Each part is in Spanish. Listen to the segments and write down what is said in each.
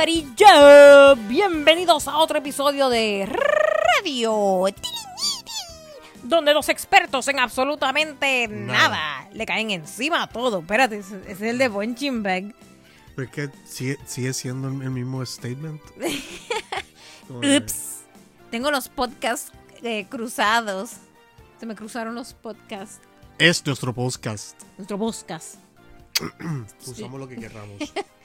Carilla, bienvenidos a otro episodio de Radio donde los expertos en absolutamente nada, le caen encima a todo. Espérate, es el de Punching Bag. Pero es que sigue, sigue siendo el mismo statement. Ups. Tengo los podcasts eh, cruzados. Se me cruzaron los podcasts. Es nuestro podcast. Nuestro podcast. Usamos lo que queramos.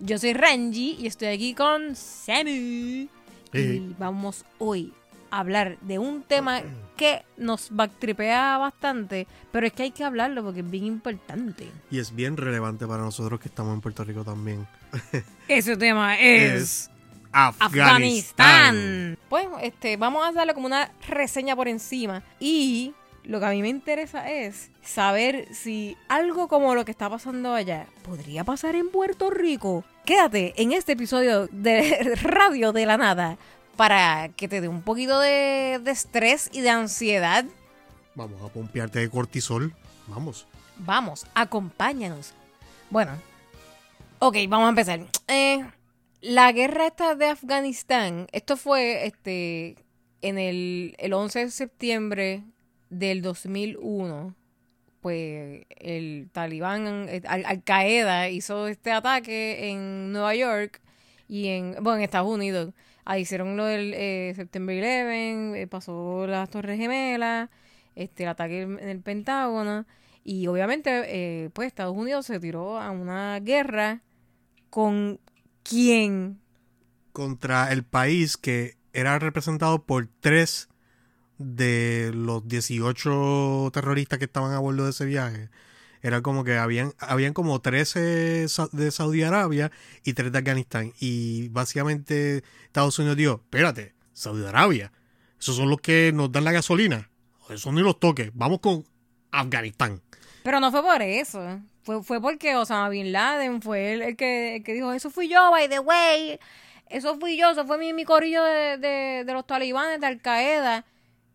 Yo soy Ranji y estoy aquí con Sammy. Y vamos hoy a hablar de un tema que nos backtripea bastante, pero es que hay que hablarlo porque es bien importante. Y es bien relevante para nosotros que estamos en Puerto Rico también. Ese tema es... Afganistán. Pues este, vamos a darle como una reseña por encima. Y lo que a mí me interesa es saber si algo como lo que está pasando allá podría pasar en Puerto Rico. Quédate en este episodio de Radio de la Nada para que te dé un poquito de, estrés y de ansiedad. Vamos a pompearte de cortisol. Vamos. Vamos, acompáñanos. Bueno, ok, vamos a empezar. Eh, la guerra esta de Afganistán, esto fue este en el, el 11 de septiembre del 2001, pues el talibán, eh, Al, Qaeda hizo este ataque en Nueva York y en, bueno, en Estados Unidos. Ahí hicieron lo del eh, September 11, eh, pasó las Torres Gemelas, este, el ataque en el Pentágono. Y obviamente, pues Estados Unidos se tiró a una guerra con quién? Contra el país que era representado por tres de los 18 terroristas que estaban a bordo de ese viaje. Era como que habían, habían como 13 de Saudi Arabia y 3 de Afganistán. Y básicamente Estados Unidos dijo, espérate, Saudi Arabia, esos son los que nos dan la gasolina. Eso ni los toques, vamos con Afganistán. Pero no fue por eso. Fue, fue porque Osama Bin Laden fue el, que, que dijo, eso fui yo, by the way. Eso fui yo, eso fue mi, mi de, de, de los talibanes, de Al Qaeda.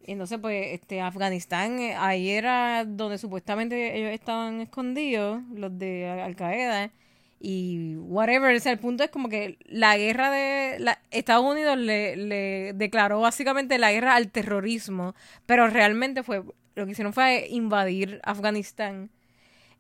Y entonces, pues, este, Afganistán, eh, ahí era donde supuestamente ellos estaban escondidos, los de Al Qaeda. Y whatever, o sea, el punto es como que la guerra de la, Estados Unidos le, le declaró básicamente la guerra al terrorismo, pero realmente fue lo que hicieron fue invadir Afganistán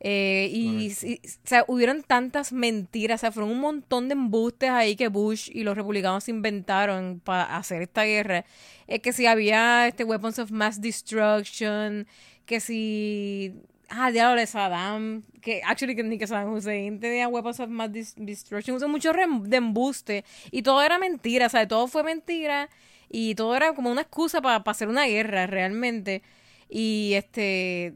eh, y, o sea, hubieron tantas mentiras, o sea, fueron un montón de embustes ahí que Bush y los republicanos inventaron para hacer esta guerra. Es que si había este weapons of mass destruction, que si ah, diablo de Saddam, que actually que ni que Saddam Hussein tenía weapons of mass destruction, usó mucho de embuste y todo era mentira, o sea, todo fue mentira y todo era como una excusa para hacer una guerra realmente. Y este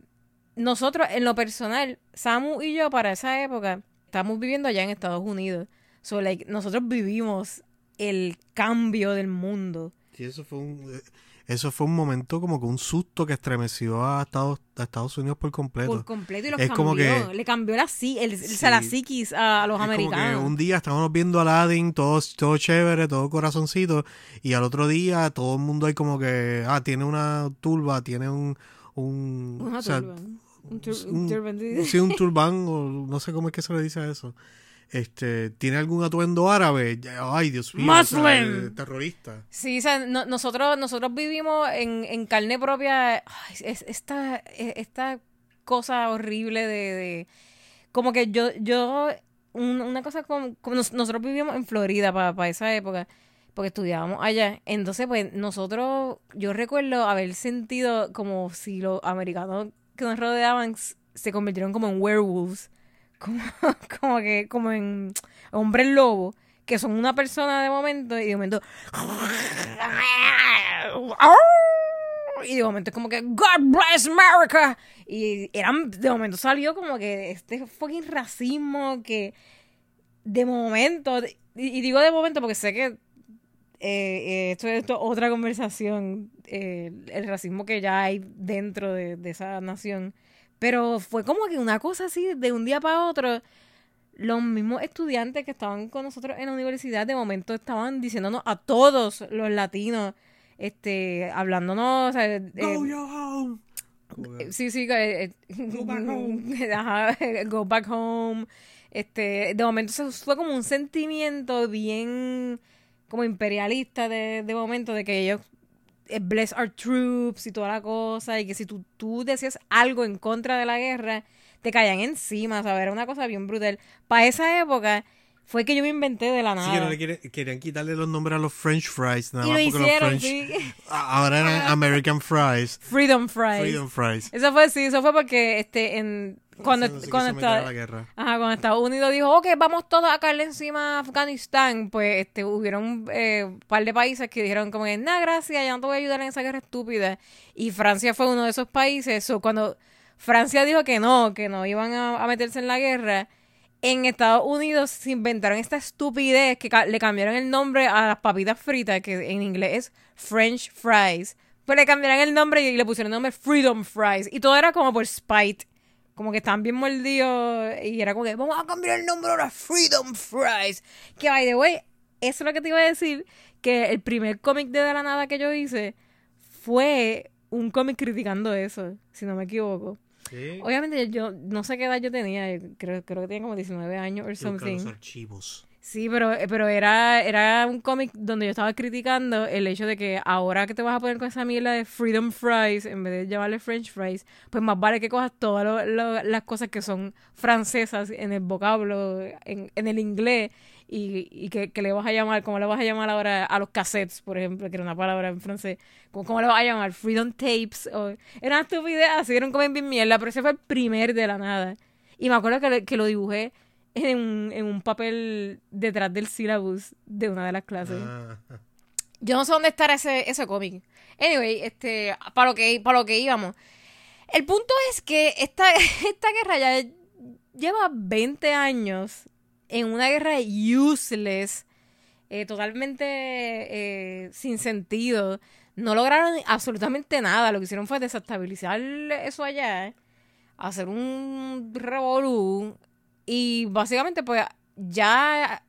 nosotros, en lo personal, Samu y yo para esa época, estamos viviendo allá en Estados Unidos. So, like, nosotros vivimos el cambio del mundo. Sí, eso fue un, eh, eso fue un momento como que un susto que estremeció a Estados, a Estados Unidos por completo. Por completo y los cambió. Le cambió la, el, la psiquis a, los americanos. un día estábamos viendo a Aladdin, todo, todo chévere, todo corazoncito, y al otro día todo el mundo hay como que, ah, tiene una turba, tiene un... un una turba. Un, turbán. Sí, un turbán, o no sé cómo es que se le dice a eso. Este, ¿Tiene algún atuendo árabe? Ay, Dios mío. Muslim. terrorista. Sí, o sea, nosotros, nosotros vivimos en, en carne propia es, esta, e, esta cosa horrible de, como que yo, yo, una cosa como, nosotros vivimos en Florida para esa época porque estudiábamos allá. Entonces, pues nosotros, yo recuerdo haber sentido como si los americanos que nos rodeaban se convirtieron como en werewolves. Como, como que, como en hombres lobo, que son una persona de momento y de momento. Y de momento es como que God bless America. Y eran, de momento salió como que este fucking racismo que de momento, y, digo de momento porque sé que eh, eh, esto, es otra conversación, eh, el racismo que ya hay dentro de, esa nación. Pero fue como que una cosa así, de un día para otro, los mismos estudiantes que estaban con nosotros en la universidad, de momento estaban diciéndonos a todos los latinos, este, hablándonos, o eh, home. Sí, sí, go back home. go back home Este, de momento se fue como un sentimiento bien como imperialista de, de momento, de que ellos eh, bless our troops y toda la cosa, y que si tú, tú decías algo en contra de la guerra, te caían encima, ¿sabes? Era una cosa bien brutal. Para esa época fue que yo me inventé de la nada. Sí, que no le quieren, querían quitarle los nombres a los French fries, nada y más lo porque hicieron, los French sí. ahora eran American fries, Freedom Fries. Freedom fries. Eso fue, sí, eso fue porque este, en, cuando, cuando, a estaba- la guerra. Ajá, cuando Estados Unidos dijo, ok, vamos todos a caerle encima a Afganistán, pues este, hubieron eh, un par de países que dijeron como que, nada, gracias, ya no te voy a ayudar en esa guerra estúpida. Y Francia fue uno de esos países. So, cuando Francia dijo que no, que no iban a, a meterse en la guerra, en Estados Unidos se inventaron esta estupidez que ca- le cambiaron el nombre a las papitas fritas, que en inglés es French fries. Pues le cambiaron el nombre y le pusieron el nombre Freedom Fries. Y todo era como por spite como que estaban bien mordidos y era como que vamos a cambiar el nombre ahora Freedom Fries. Que by the way, eso es lo que te iba a decir, que el primer cómic de De la Nada que yo hice fue un cómic criticando eso, si no me equivoco. Sí. Obviamente yo no sé qué edad yo tenía, creo, creo que tenía como 19 años o something. los archivos. Sí, pero, pero era, era un cómic donde yo estaba criticando el hecho de que ahora que te vas a poner con esa mierda de Freedom Fries, en vez de llamarle French Fries, pues más vale que cojas todas lo- las cosas que son francesas en el vocablo, en, en el inglés, y, y que, que le vas a llamar, como le vas a llamar ahora a los cassettes, por ejemplo, que era una palabra en francés, ¿cómo le vas a llamar? Freedom Tapes, o, era una estupidez, así era un cómic bien mierda, pero ese fue el primer de la nada. Y me acuerdo que, le- que lo dibujé en un, en un papel detrás del syllabus de una de las clases. Ah, Yo no sé dónde estará ese, ese cómic. Anyway, este, para lo que, para lo que íbamos. El punto es que esta, esta guerra ya lleva 20 años en una guerra useless, eh, totalmente eh, sin sentido. No lograron absolutamente nada. Lo que hicieron fue desestabilizar eso allá, hacer un revolú. Y básicamente, pues, ya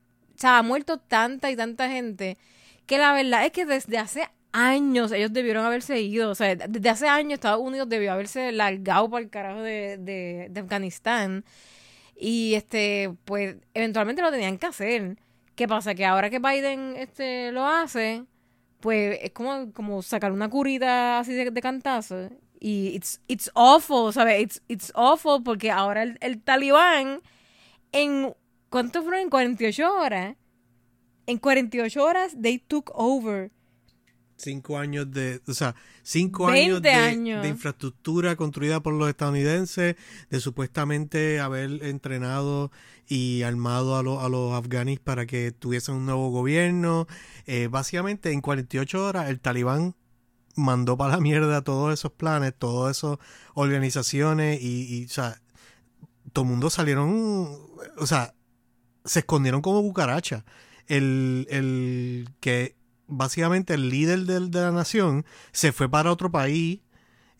o ha muerto tanta y tanta gente que la verdad es que desde hace años ellos debieron haberse ido. O sea, desde hace años Estados Unidos debió haberse largado para el carajo de, de, de Afganistán. Y este, pues, eventualmente lo tenían que hacer. ¿Qué pasa? Que ahora que Biden este, lo hace, pues es como, como sacar una curita así de, de cantazo. Y it's, it's awful, ¿sabes? It's, it's awful porque ahora el, el talibán en ¿cuánto fueron? En 48 horas. En 48 horas they took over. Cinco años de, o sea, cinco 20 años de, años. de infraestructura construida por los estadounidenses, de supuestamente haber entrenado y armado a, los a los afganis para que tuviesen un nuevo gobierno. Eh, básicamente, en 48 horas, el talibán mandó para la mierda todos esos planes, todas esas organizaciones y, y, o sea, todo el mundo salieron, o sea, se escondieron como cucaracha. El, el que básicamente el líder de, la nación se fue para otro país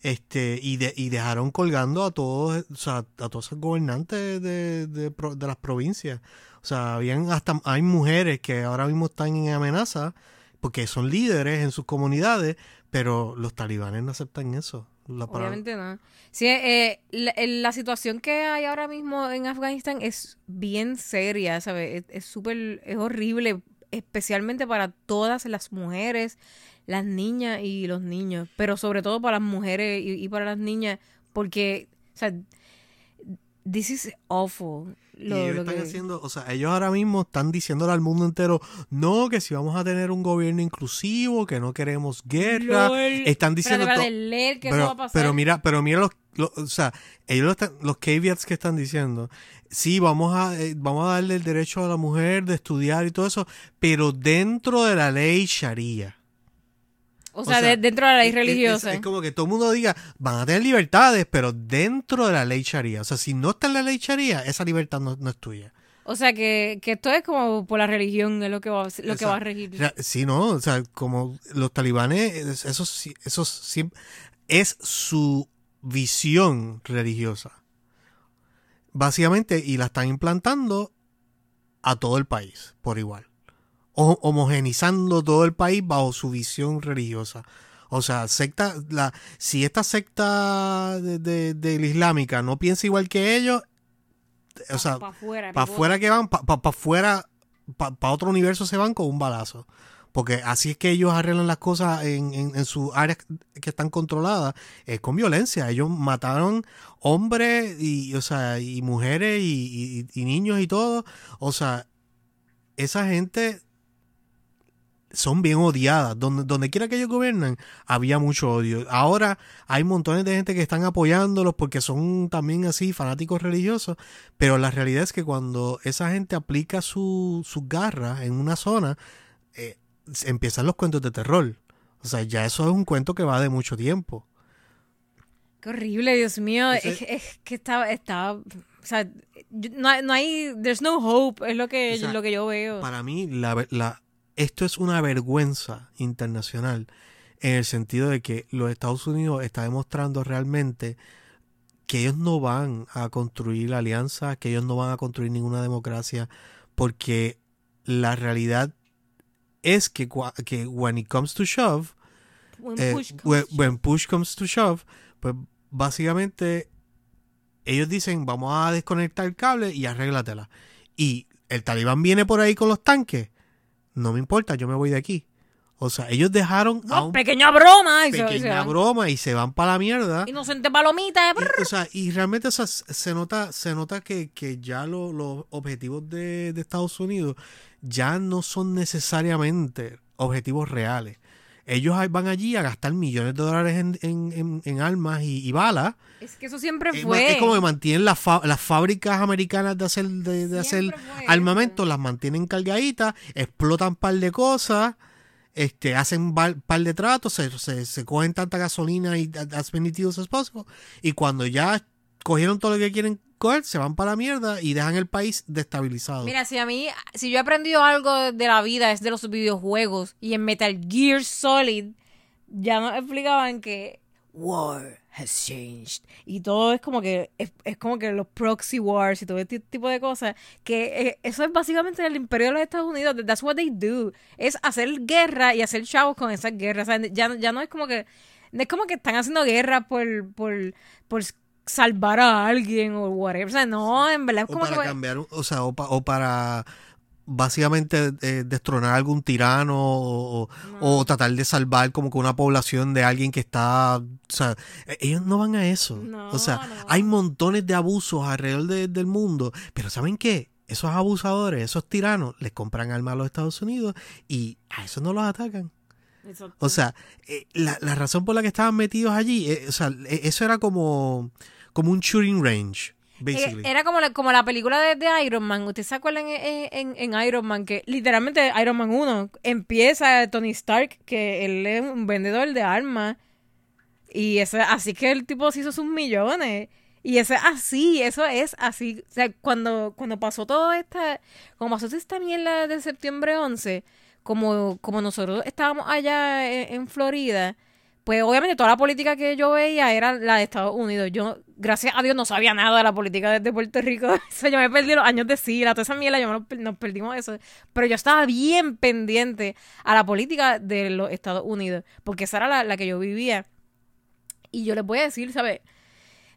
este y, de- y dejaron colgando a todos o sea, a todos esos gobernantes de, de las provincias o sea habían hasta hay mujeres que ahora mismo están en amenaza porque son líderes en sus comunidades pero los talibanes no aceptan eso La Obviamente no. Sí, eh, la, el- la situación que hay ahora mismo en Afganistán es bien seria, ¿sabes? Es- Es súper, es horrible, especialmente para todas las mujeres, las niñas y los niños, pero sobre todo para las mujeres y, y para las niñas, porque, o sea, this is awful. Y Lo, ellos lo están que- haciendo, o sea, ellos ahora mismo están diciéndole al mundo entero, no, que si vamos a tener un gobierno inclusivo, que no queremos guerra, están diciendo leer pero, eso va a pasar. pero mira, pero mira los, los- o sea, ellos lo están- los caveats que están diciendo, sí, vamos a, eh, vamos a darle el derecho a la mujer de estudiar y todo eso, pero dentro de la ley Sharia. O o sea, sea, de- dentro de la ley Es- religiosa. Es, como que todo el mundo diga, van a tener libertades, pero dentro de la ley Sharia. O sea, si no está en la ley Sharia, esa libertad no, no es tuya. O sea, que, que esto es como por la religión, es lo que va, a- lo que va a regir. Sí, no, o sea, como los talibanes, es- eso, eso sí- es su visión religiosa. Básicamente, y la están implantando a todo el país por igual. Homogenizando todo el país bajo su visión religiosa. O sea, secta, la, si esta secta de, de- de la islámica no piensa igual que ellos, o sea, pa' afuera, para afuera que van, para afuera, para otro universo se van con un balazo. Porque así es que ellos arreglan las cosas en, en, en sus áreas que están controladas, es con violencia. Ellos mataron hombres y, o sea, y mujeres y, y- y niños y todo. O sea, esa gente son bien odiadas. Donde, quiera que ellos gobiernan, había mucho odio. Ahora hay montones de gente que están apoyándolos porque son también así fanáticos religiosos. Pero la realidad es que cuando esa gente aplica su- sus garras en una zona, eh, empiezan los cuentos de terror. O sea, ya eso es un cuento que va de mucho tiempo. Qué horrible, Dios mío. Es, es que está, está, o sea, no, hay- no hay, there's no hope, es lo que, O sea, lo que yo veo. Para mí, la, la- esto es una vergüenza internacional en el sentido de que los Estados Unidos está demostrando realmente que ellos no van a construir alianzas, que ellos no van a construir ninguna democracia, porque la realidad es que, que when it comes to shove, When eh, push comes when, to when push comes to shove, pues básicamente ellos dicen vamos a desconectar el cable y arréglatela. Y el talibán viene por ahí con los tanques. No me importa, yo me voy de aquí. O sea, ellos dejaron a No, un pequeña broma. Y se- se pequeña van. broma y se van para la mierda. Inocente palomita. eh, Y, o sea, y realmente o sea, se nota, se nota que, que ya lo- los objetivos de, de Estados Unidos ya no son necesariamente objetivos reales. Ellos van allí a gastar millones de dólares en, en- en- en armas y, y balas. Es que eso siempre fue. Es como que mantienen las, las fábricas americanas de hacer, de, de hacer armamento, las mantienen cargaditas, explotan par de cosas, este, hacen par, par de tratos, se, se, se cogen tanta gasolina y as many deals as possible, y cuando ya cogieron todo lo que quieren se van para la mierda y dejan el país destabilizado. Mira, si a mí, si yo he aprendido algo de la vida es de los videojuegos. Y en Metal Gear Solid ya nos explicaban que war has changed. Y todo es como que es, es como que los proxy wars y todo este tipo de cosas que eh, eso es básicamente el imperio de los Estados Unidos. That's what they do. Es hacer guerra y hacer chavos con esas guerras. Ya, ya no es como que no es como que están haciendo guerra por por salvar a alguien o whatever o sea no en verdad es o como para que cambiar, o sea, o, pa- o para básicamente eh, destronar algún tirano o, o- o tratar de salvar como que una población de alguien que está, o sea, e- ellos no van a eso. No, o sea, no. hay montones de abusos alrededor de- del mundo, pero ¿saben qué? Esos abusadores, esos tiranos, les compran armas a los Estados Unidos y a eso no los atacan. O sea, eh, la, la razón por la que estaban metidos allí, eh, o sea, eh, eso era como, como un shooting range, basically. Eh, Era como la, como la película de, de Iron Man. ¿Ustedes se acuerdan en, en- en Iron Man? Que literalmente Iron Man 1 empieza Tony Stark, que él es un vendedor de armas. Y ese, así que el tipo se hizo sus millones. Y eso es así, eso es así. O sea, cuando, cuando pasó todo esta, como pasó esta mierda de septiembre 11, como, como nosotros estábamos allá en, en Florida, pues obviamente toda la política que yo veía era la de Estados Unidos. Yo, gracias a Dios, no sabía nada de la política de, de Puerto Rico. O sea, yo me perdí los años de Sila, toda esa mierda, yo nos perdimos eso. Pero yo estaba bien pendiente a la política de los Estados Unidos, porque esa era la, la que yo vivía. Y yo les voy a decir, ¿sabes?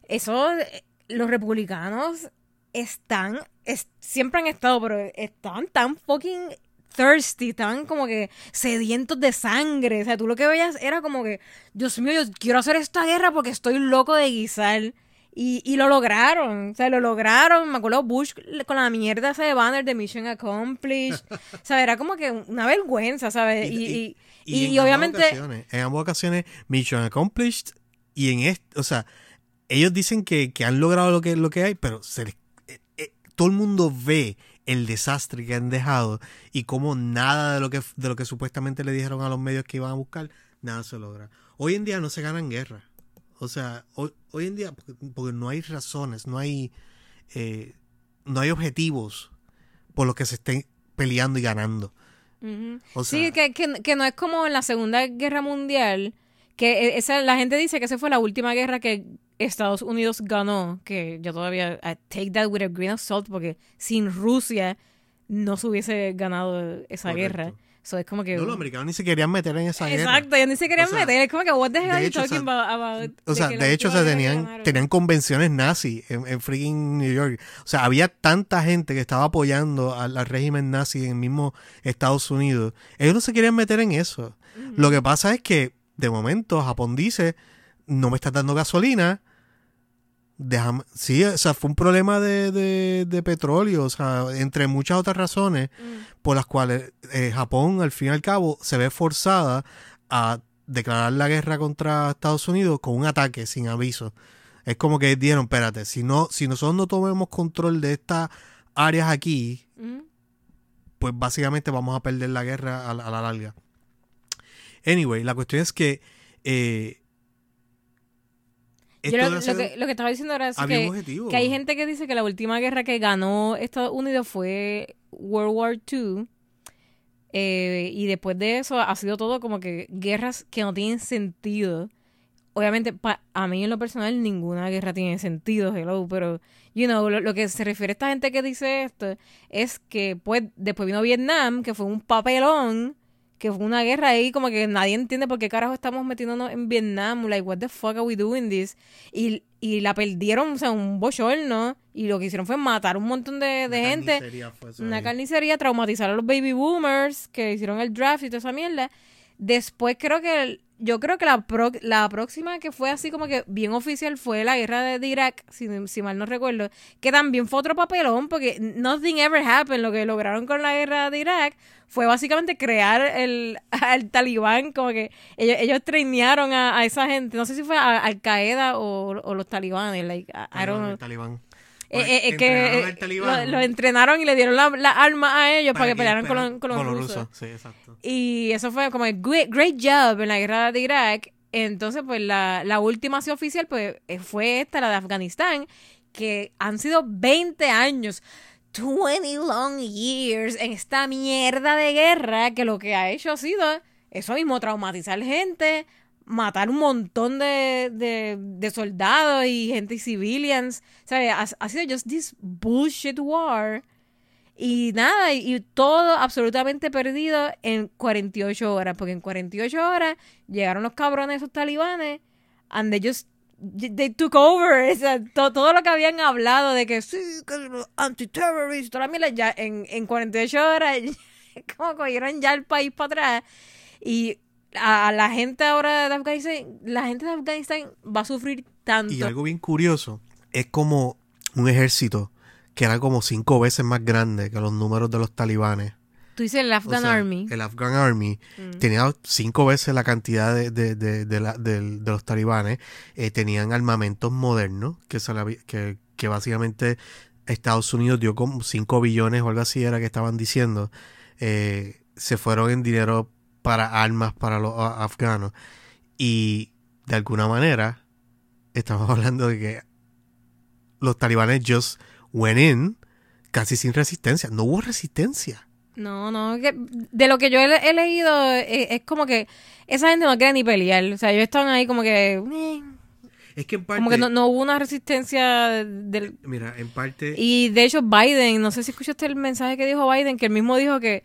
Eso, eh, los republicanos están, es- siempre han estado, pero están tan fucking thirsty, estaban como que sedientos de sangre. O sea, tú lo que veías era como que, Dios mío, yo quiero hacer esta guerra porque estoy loco de guisar. Y, y lo lograron, o sea, lo lograron. Me acuerdo Bush con la mierda esa de banner de Mission Accomplished. O sea, era como que una vergüenza, ¿sabes? Y, y, y- y en obviamente... Ambas en ambas ocasiones, Mission Accomplished. Y en este, o sea, ellos dicen que, que han logrado lo que, lo que hay, pero se les- eh, eh, todo el mundo ve el desastre que han dejado y cómo nada de lo que de lo que supuestamente le dijeron a los medios que iban a buscar, nada se logra. Hoy en día no se ganan guerras. O sea, hoy, hoy en día, porque, porque no hay razones, no hay, eh, no hay objetivos por los que se estén peleando y ganando. O sí, que, que, que no es como en la Segunda Guerra Mundial, que e- esa, la gente dice que esa fue la última guerra que Estados Unidos ganó, que yo todavía I take that with a grain of salt, porque sin Rusia no se hubiese ganado esa Correcto. guerra. So es como que. No, los americanos ni se querían meter en esa guerra. Exacto, ellos ni se querían O sea, meter. Es como que, what the hell are you o talking about? about O sea, de hecho, que tenían, tenían convenciones nazi en, en freaking New York. O sea, había tanta gente que estaba apoyando al, al régimen nazi en el mismo Estados Unidos. Ellos no se querían meter en eso. Lo que pasa es que, de momento, Japón dice, no me estás dando gasolina. Déjame. Sí, o sea, fue un problema de, de- de petróleo, o sea, entre muchas otras razones Mm. por las cuales eh, Japón, al fin y al cabo, se ve forzada a declarar la guerra contra Estados Unidos con un ataque sin aviso. Es como que dijeron, espérate, si no, si nosotros no tomemos control de estas áreas aquí, Mm. pues básicamente vamos a perder la guerra a la, a la larga. Anyway, la cuestión es que eh, Yo lo, que, lo que estaba diciendo había un que, hay gente que dice que la última guerra que ganó Estados Unidos fue World War II. eh, y después de eso ha sido todo como que guerras que no tienen sentido. Obviamente, pa- a mí en lo personal ninguna guerra tiene sentido, hello, pero, you know, lo, lo que se refiere a esta gente que dice esto es que pues después vino Vietnam, que fue un papelón, que fue una guerra ahí como que nadie entiende por qué carajo estamos metiéndonos en Vietnam, like, what the fuck are we doing this? Y, y la perdieron, o sea, un bochorno, y lo que hicieron fue matar un montón de, de Una gente. carnicería fue eso Una ahí. carnicería, traumatizar a los baby boomers que hicieron el draft y toda esa mierda. Después creo que, el- yo creo que la, pro- la próxima que fue así como que bien oficial fue la guerra de, de Irak, si, si mal no recuerdo, que también fue otro papelón porque nothing ever happened. Lo que lograron con la guerra de Irak fue básicamente crear el, al talibán, como que ellos, ellos trainearon a, a esa gente. No sé si fue a- Al Qaeda o, o los talibanes, like, I- I don't know. El talibán. Eh, eh, es que eh, talibán lo, entrenaron y le dieron la, la arma a ellos para, que pelearan con, pelearan los- con los rusos. Sí, exacto. Y eso fue como el great, great job en la guerra de Irak. Entonces, pues la, la última así oficial pues eh, fue esta, la de Afganistán, que han sido 20 años. 20 long years en esta mierda de guerra que lo que ha hecho ha sido eso mismo, traumatizar gente, matar un montón de, de, de soldados y gente y civilians. ¿Sabes? Ha, ha sido just this bullshit war. Y nada, y, todo absolutamente perdido en 48 horas, porque en 48 horas llegaron los cabrones esos talibanes and they just they took over, o sea, to- todo lo que habían hablado de que sí, que los antiterroristas, toda la mierda, ya en, en 48 horas como cogieron ya el país para atrás y a, la gente ahora de Afganistán, la gente de Afganistán va a sufrir tanto. Y algo bien curioso es como un ejército que era como cinco veces más grande que los números de los talibanes. Tú dices el O Afghan sea, Army. El Afghan Army Mm. tenía cinco veces la cantidad de, de, de, de la- los talibanes. Eh, tenían armamentos modernos que, se la que, que básicamente Estados Unidos dio como 5 billones o algo así era que estaban diciendo. Eh, se fueron en dinero para armas para los afganos. Y de alguna manera estamos hablando de que los talibanes just went in casi sin resistencia. No hubo resistencia. No, no, que de lo que yo he, he leído eh, es, como que esa gente no quiere ni pelear. O sea, ellos están ahí como que... eh, Es que en parte... como que no, no hubo una resistencia del... Mira, en parte... Y de hecho Biden, no sé si escuchaste el mensaje que dijo Biden, que él mismo dijo que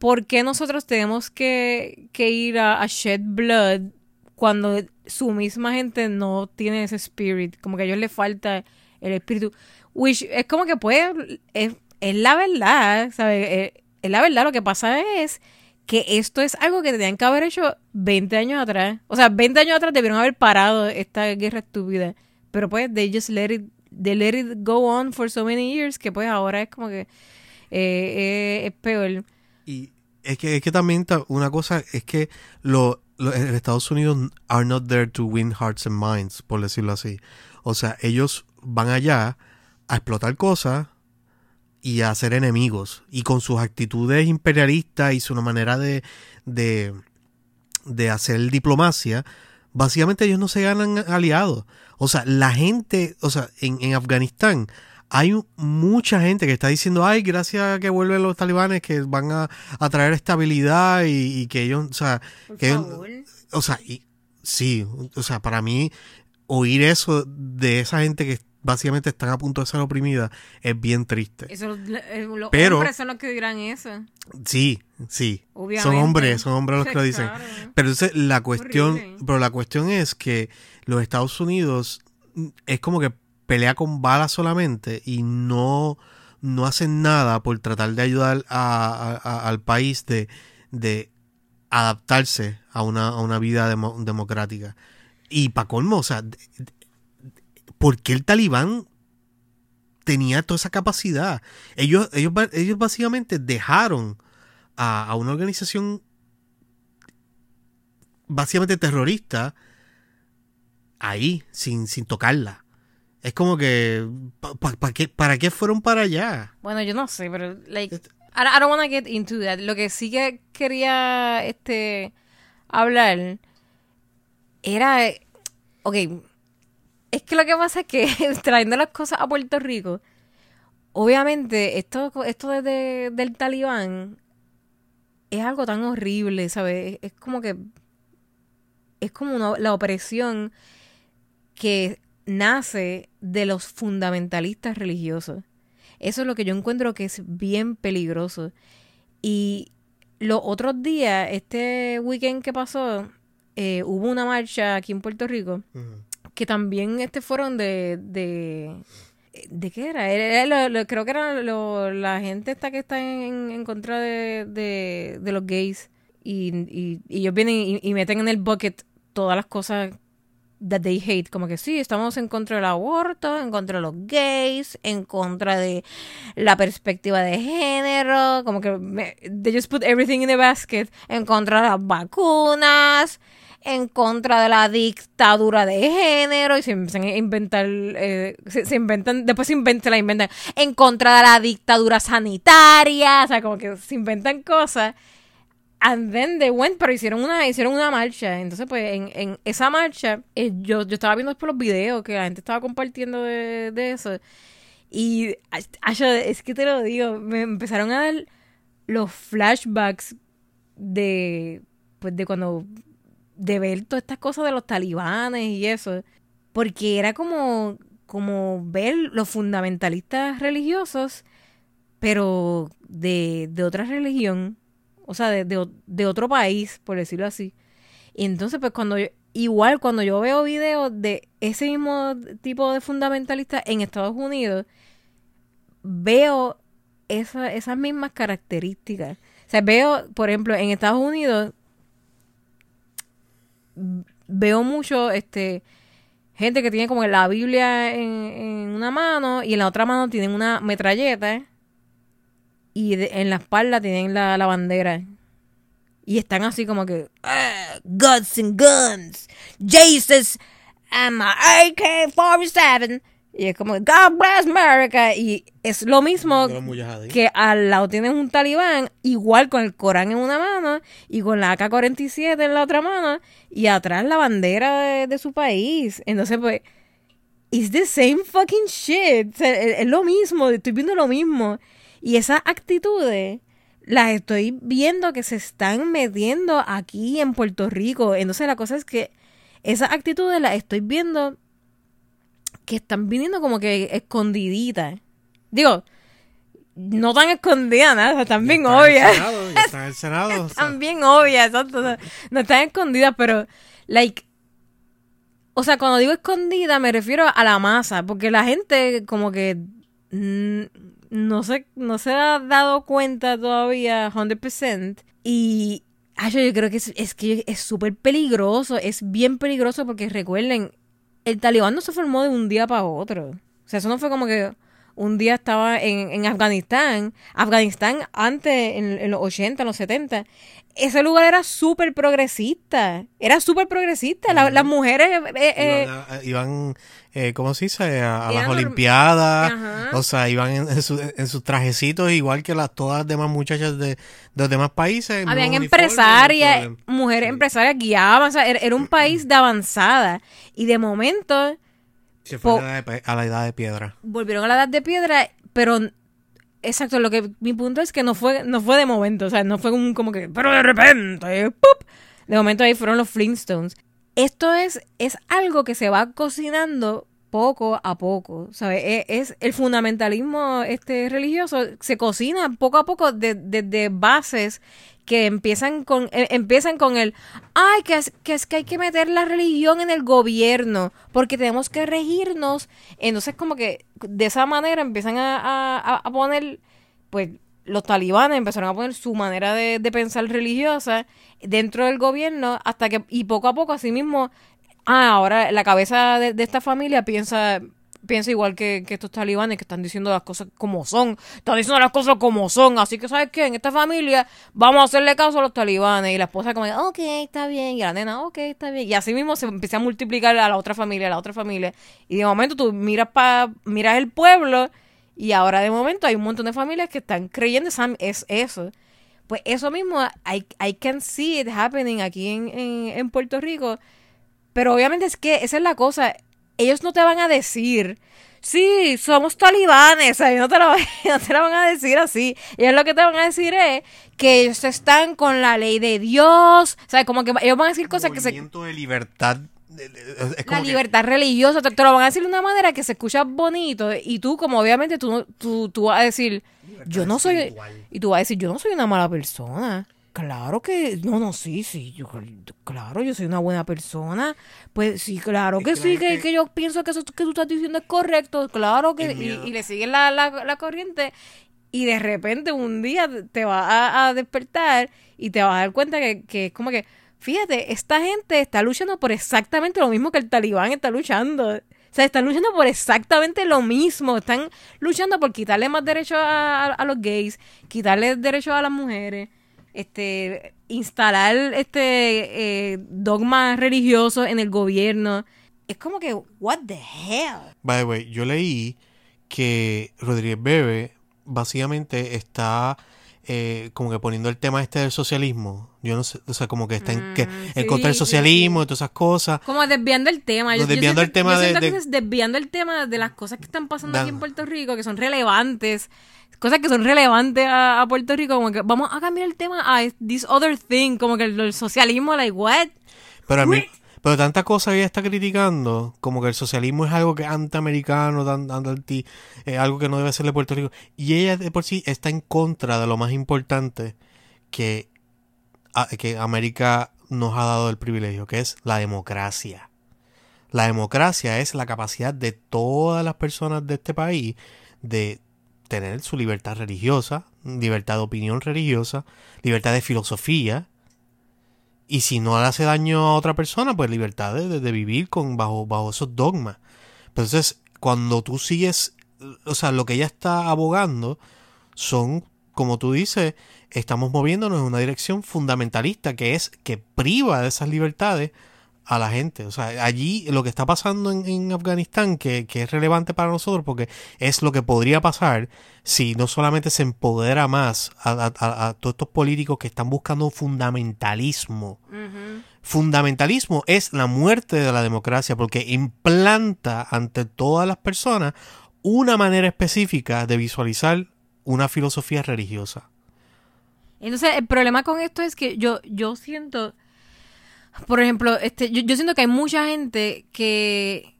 ¿por qué nosotros tenemos que, que ir a, shed blood cuando su misma gente no tiene ese spirit? Como que a ellos les falta el espíritu. Which es como que pues es, es la verdad, ¿sabes? Es, es la verdad, lo que pasa es que esto es algo que tenían que haber hecho 20 años atrás. O sea, 20 años atrás debieron haber parado esta guerra estúpida. Pero pues, they just let it, they let it go on for so many years que pues ahora es como que eh, eh, es peor. Y es que, es que también ta- una cosa es que lo, lo- en Estados Unidos are not there to win hearts and minds, por decirlo así. O sea, ellos van allá a explotar cosas y a hacer enemigos. Y con sus actitudes imperialistas y su manera de, de, de hacer diplomacia, básicamente ellos no se ganan aliados. O sea, la gente, o sea, en, en Afganistán hay mucha gente que está diciendo, ay, gracias a que vuelven los talibanes, que van a, a traer estabilidad y, y que ellos, o sea, que ellos- o sea, y, sí, o sea, para mí oír eso de esa gente que, básicamente están a punto de ser oprimidas, es bien triste. Eso, los Pero- hombres son los que dirán eso. Sí, sí. Obviamente. Son hombres, son hombres los que lo dicen. Claro. Pero entonces la cuestión, Horrible. pero la cuestión es que los Estados Unidos es como que pelea con balas solamente y no, no hacen nada por tratar de ayudar al país de, de adaptarse a una, a una vida demo- democrática. Y para colmo, o sea, ¿por qué el talibán tenía toda esa capacidad? Ellos, ellos, ellos básicamente dejaron a, a una organización básicamente terrorista ahí, sin, sin tocarla. Es como que, pa- pa- pa qué, ¿para qué fueron para allá? Bueno, yo no sé, pero like Este- I, I don't want to get into that. Lo que sí que quería este hablar era ok, es que lo que pasa es que trayendo las cosas a Puerto Rico, obviamente esto esto de- de- del talibán es algo tan horrible, ¿sabes? Es, es como que es como una- la opresión que nace de los fundamentalistas religiosos. Eso es lo que yo encuentro que es bien peligroso. Y los otros días, este weekend que pasó, eh, hubo una marcha aquí en Puerto Rico que también este fueron de... de ¿De qué era? Era lo- lo- creo que era lo- la gente esta que está en, en contra de, de, de los gays. Y, y, y ellos vienen y, y meten en el bucket todas las cosas that they hate. Como que sí, estamos en contra del aborto, en contra de los gays, en contra de la perspectiva de género. Como que they just put everything in the basket. En contra de las vacunas, en contra de la dictadura de género. Y se empiezan a inventar, eh, se inventan, después se inventan, se la inventan. En contra de la dictadura sanitaria. O sea, como que se inventan cosas. And then they went, pero hicieron una, hicieron una marcha. Entonces, pues, en, en esa marcha, eh, yo, yo estaba viendo después los videos que la gente estaba compartiendo de, de eso. Y, es que te lo digo, me empezaron a dar los flashbacks de, pues, de cuando, de ver todas estas cosas de los talibanes y eso. Porque era como, como ver los fundamentalistas religiosos, pero de, de otra religión o sea, de, de, de otro país, por decirlo así. Y entonces, pues cuando yo, igual cuando yo veo videos de ese mismo tipo de fundamentalistas en Estados Unidos, veo esa- esas mismas características. O sea, veo, por ejemplo, en Estados Unidos, veo mucho, este, gente que tiene como la Biblia en, en una mano y en la otra mano tienen una metralleta y de- en la espalda tienen la, la bandera. Y están así como que, "Ah, guns and guns, Jesus and my AK-47. Y es como, God bless America. Y es lo mismo que al lado tienen un talibán, igual con el Corán en una mano y con la AK-47 en la otra mano y atrás la bandera de, de su país. Entonces, pues, it's the same fucking shit. O sea, es, es lo mismo, estoy viendo lo mismo. Y esas actitudes las estoy viendo que se están metiendo aquí en Puerto Rico. Entonces, la cosa es que esas actitudes las estoy viendo que están viniendo como que escondiditas. Digo, no tan escondidas, nada, están bien obvias. Está o sea, Están bien obvias, exacto. No, no están escondidas, pero, like, o sea, cuando digo escondida me refiero a la masa, porque la gente como que no se, no se ha dado cuenta todavía 100% y ay, yo, creo que es, es que es súper peligroso, es bien peligroso porque recuerden, el talibán no se formó de un día para otro. O sea, eso no fue como que un día estaba en, en Afganistán. Afganistán antes, en, en los 80, en los 70, ese lugar era súper progresista. Era súper progresista. La- las mujeres... eh, eh, iban, a- iban, eh, ¿cómo se dice? A, a las Olimpiadas. Ajá. O sea, iban en, en su- en sus trajecitos igual que las todas las demás muchachas de, de los demás países. habían empresarias, mujeres Sí. empresarias guiaban. O sea, era, era un país de avanzada. Y de momento Se fue po- a la, edad de, pe- a la edad de piedra. volvieron a la edad de piedra, pero exacto, lo que mi punto es que no fue no fue de momento, o sea, no fue un como que pero de repente, ¡pup! de momento ahí fueron los Flintstones. Esto es es algo que se va cocinando poco a poco, ¿sabes? E, Es, el fundamentalismo este religioso se cocina poco a poco desde bases que empiezan con eh, empiezan con el ay que es, que es que hay que meter la religión en el gobierno porque tenemos que regirnos entonces como que de esa manera empiezan a, a- a poner pues los talibanes empezaron a poner su manera de, de pensar religiosa dentro del gobierno hasta que y poco a poco así mismo ah ahora la cabeza de, de esta familia piensa piensa igual que, que estos talibanes que están diciendo las cosas como son están diciendo las cosas como son así que sabes qué en esta familia vamos a hacerle caso a los talibanes y la esposa como ok está bien y la nena ok está bien y así mismo se empieza a multiplicar a la otra familia a la otra familia y de momento tú miras pa, miras el pueblo y ahora de momento hay un montón de familias que están creyendo esa- es eso. Pues eso mismo, I, I can see it happening aquí en, en, en Puerto Rico. Pero obviamente es que esa es la cosa. Ellos no te van a decir, sí, somos talibanes, ¿sabes? No te, lo, no te lo van a decir así. Ellos lo que te van a decir es que ellos están con la ley de Dios. ¿Sabes? Como que ellos van a decir cosas que se, de libertad. la que- libertad religiosa, te, te lo van a decir de una manera que se escucha bonito y tú como obviamente tú, tú, tú vas a decir, yo no soy, espiritual. y tú vas a decir, yo no soy una mala persona. Claro que, no, no, sí, sí, yo, claro, yo soy una buena persona. Pues sí, claro Es que sí, que, que yo pienso que eso que tú estás diciendo es correcto, claro que, y, y le siguen la, la, la corriente y de repente un día te vas a, a despertar y te vas a dar cuenta que, que es como que, fíjate, esta gente está luchando por exactamente lo mismo que el talibán está luchando. O sea, están luchando por exactamente lo mismo. Están luchando por quitarle más derechos a, a- a los gays, quitarle derechos a las mujeres, este, instalar este eh, dogmas religiosos en el gobierno. Es como que, what the hell? By the way, yo leí que Rodríguez Bebe básicamente está eh, como que poniendo el tema este del socialismo. Yo no sé, o sea, como que está en, que, Mm, en sí, contra del sí, socialismo y todas esas cosas. Como desviando el tema. No, desviando el tema yo de- siento de- que es desviando el tema de las cosas que están pasando aquí en Puerto Rico, que son relevantes. Cosas que son relevantes a, a Puerto Rico, como que vamos a cambiar el tema a this other thing, como que el, el socialismo, like, what? Pero, a mí, pero tanta cosa que ella está criticando, como que el socialismo es algo que antiamericano, anti, eh, algo que no debe ser de Puerto Rico. Y ella de por sí está en contra de lo más importante que, a- que América nos ha dado el privilegio, que es la democracia. La democracia es la capacidad de todas las personas de este país de tener su libertad religiosa, libertad de opinión religiosa, libertad de filosofía, y si no le hace daño a otra persona, pues libertad de, de- vivir con bajo, bajo esos dogmas. Entonces, cuando tú sigues, o sea, lo que ella está abogando son, como tú dices, estamos moviéndonos en una dirección fundamentalista, que es que priva de esas libertades a la gente. O sea, allí lo que está pasando en, en Afganistán, que, que es relevante para nosotros, porque es lo que podría pasar si no solamente se empodera más a, a- todos estos políticos que están buscando un fundamentalismo. Fundamentalismo es la muerte de la democracia porque implanta ante todas las personas una manera específica de visualizar una filosofía religiosa. Entonces, el problema con esto es que yo, yo siento, por ejemplo, este, yo, yo siento que hay mucha gente que,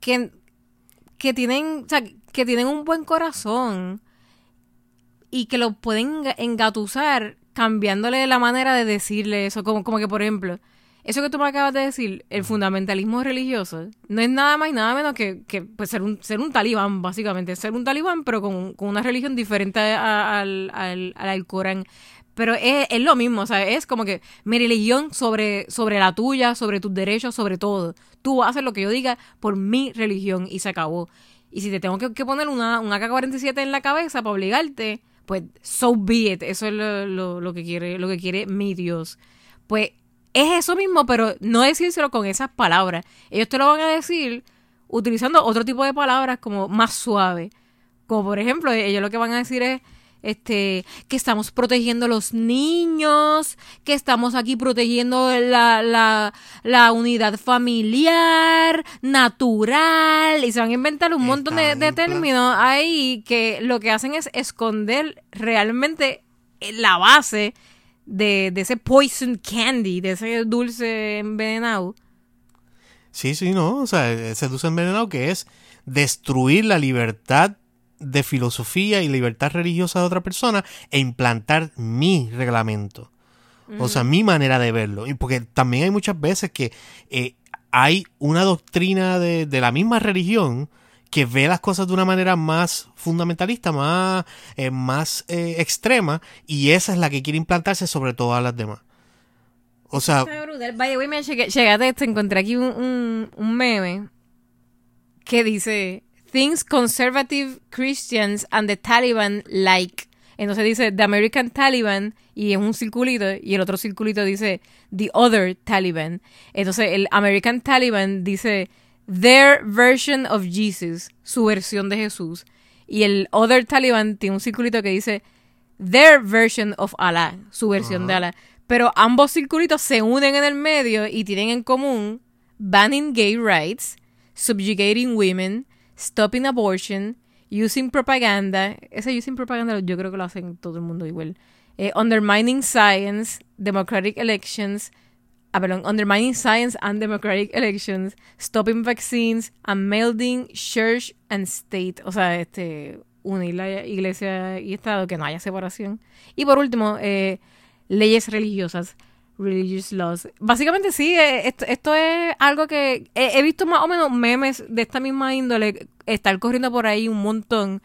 que, que tienen, o sea, que tienen un buen corazón y que lo pueden enga- engatusar cambiándole la manera de decirle eso. Como, como que, por ejemplo, eso que tú me acabas de decir, el fundamentalismo religioso, no es nada más y nada menos que, que pues, ser, un, ser un talibán, básicamente. Ser un talibán, pero con, con una religión diferente a- al, al, al Corán. Pero es, es lo mismo, o sea, es como que mi religión sobre, sobre la tuya, sobre tus derechos, sobre todo. Tú haces lo que yo diga por mi religión y se acabó. Y si te tengo que, poner una, un AK-47 en la cabeza para obligarte, pues so be it. Eso es lo, lo, lo que quiere, lo que quiere mi Dios. Pues es eso mismo, pero no decírselo con esas palabras. Ellos te lo van a decir utilizando otro tipo de palabras como más suave. Como por ejemplo, ellos lo que van a decir es este que estamos protegiendo a los niños, que estamos aquí protegiendo la, la, la unidad familiar, natural, y se van a inventar un montón de, de términos ahí que lo que hacen es esconder realmente la base de, de ese poison candy, de ese dulce envenenado. Sí, sí, no. O sea, ese dulce envenenado que es destruir la libertad de filosofía y libertad religiosa de otra persona e implantar mi reglamento. O sea, mi manera de verlo. Y porque también hay muchas veces que eh, hay una doctrina de, de, la misma religión que ve las cosas de una manera más fundamentalista, más, eh, más eh, extrema, y esa es la que quiere implantarse sobre todas las demás. O sea... Vaya, güey, me llegaste esto, encontré aquí un, un, un meme que dice Things conservative Christians and the Taliban like. Entonces dice The American Taliban y es un circulito y el otro circulito dice The Other Taliban. Entonces el American Taliban dice Their version of Jesus, su versión de Jesús. Y el Other Taliban tiene un circulito que dice Their version of Allah, su versión de Allah. Pero ambos circulitos se unen en el medio y tienen en común banning gay rights, subjugating women, stopping abortion, using propaganda, ese using propaganda yo creo que lo hacen todo el mundo igual, eh, undermining science, democratic elections, ah, perdón, undermining science and democratic elections, stopping vaccines, and melding church and state, o sea, este, unir la iglesia y Estado, que no haya separación. Y por último, eh, leyes religiosas religious laws. Básicamente sí, eh, esto, es algo que he, visto más o menos memes de esta misma índole estar corriendo por ahí un montón.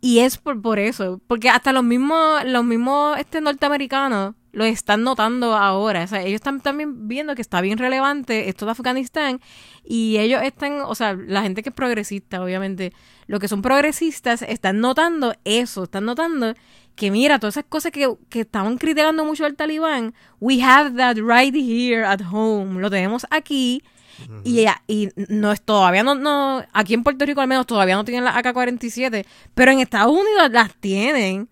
Y es por, por eso, porque hasta los mismos, los mismos este, norteamericanos lo están notando ahora. O sea, ellos están también viendo que está bien relevante esto de Afganistán y ellos están, o sea, la gente que es progresista, obviamente, los que son progresistas están notando eso, están notando que mira, todas esas cosas que, que estaban criticando mucho al talibán, we have that right here at home, lo tenemos aquí. Y, y no es todavía no, no, aquí en Puerto Rico al menos todavía no tienen las AK-47, pero en Estados Unidos las tienen.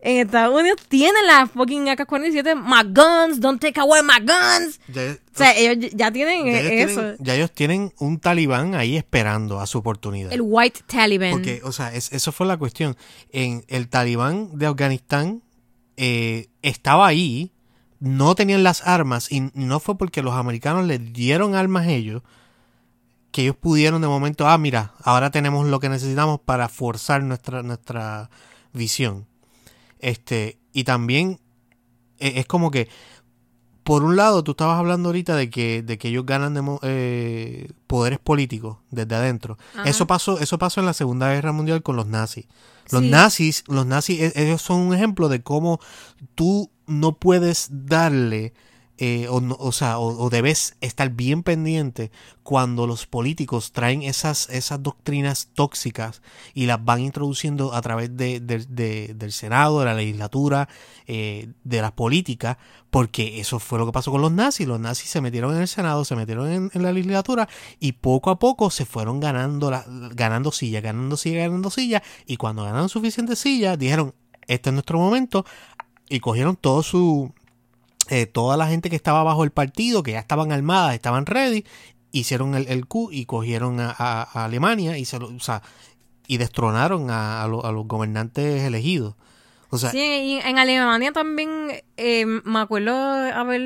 En Estados Unidos tienen las fucking AK-47, my guns, don't take away my guns. o sea, ellos ya tienen eso. ya ellos tienen un talibán ahí esperando a su oportunidad. El white Taliban. Porque, o sea, eso fue la cuestión. En el talibán de Afganistán eh, estaba ahí, no tenían las armas y no fue porque los americanos les dieron armas a ellos que ellos pudieron de momento, ah, mira, ahora tenemos lo que necesitamos para forzar nuestra, nuestra visión. Este, y también e, es como que, por un lado, tú estabas hablando ahorita de que, de que ellos ganan de, eh, poderes políticos desde adentro. Eso pasó, eso pasó en la Segunda Guerra Mundial con los nazis. Los nazis, los nazis, e, ellos son un ejemplo de cómo tú no puedes darle eh, o, o, sea, o, debes estar bien pendiente cuando los políticos traen esas, esas doctrinas tóxicas y las van introduciendo a través de, del Senado, de la legislatura, eh, de la política, porque eso fue lo que pasó con los nazis. Los nazis se metieron en el Senado, se metieron en, la legislatura y poco a poco se fueron ganando, ganando silla, ganando silla, ganando silla, y cuando ganaron suficientes sillas, dijeron, este es nuestro momento, y cogieron todo su eh, toda la gente que estaba bajo el partido, que ya estaban armadas, estaban ready, hicieron el, el coup y cogieron a, Alemania y, se y destronaron a, los gobernantes elegidos. O sea, sí, y en Alemania también eh, me acuerdo haber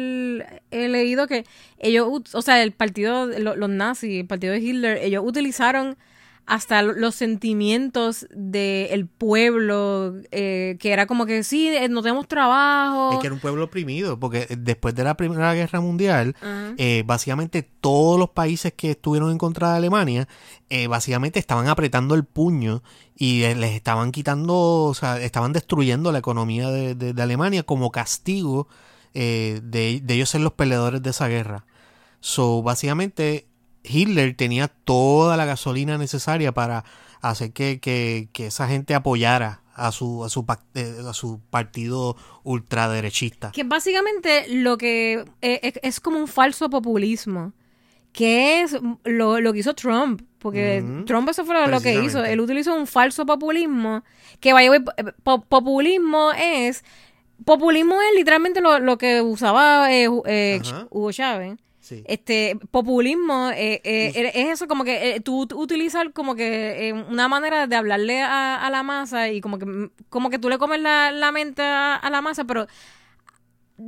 leído que ellos, o sea, el partido, los nazis, el partido de Hitler, ellos utilizaron hasta los sentimientos del pueblo, eh, que era como que sí, eh, no tenemos trabajo. Es que era un pueblo oprimido, porque después de la Primera Guerra Mundial, eh, básicamente todos los países que estuvieron en contra de Alemania, básicamente estaban apretando el puño y les estaban quitando, o sea, estaban destruyendo la economía de, Alemania como castigo de, de ellos ser los peleadores de esa guerra. So, básicamente Hitler tenía toda la gasolina necesaria para hacer que, esa gente apoyara a su, a su, eh, a su partido ultraderechista. Que básicamente lo que eh, es, como un falso populismo, que es lo, que hizo Trump, porque Trump eso fue lo que hizo, él utilizó un falso populismo, que vaya, eh, populismo es, populismo es literalmente lo, que usaba Hugo Chávez este populismo eh, eh, es eso como que eh, tú, utilizas como que una manera de hablarle a, la masa y como que como que tú le comes la, mente a, la masa pero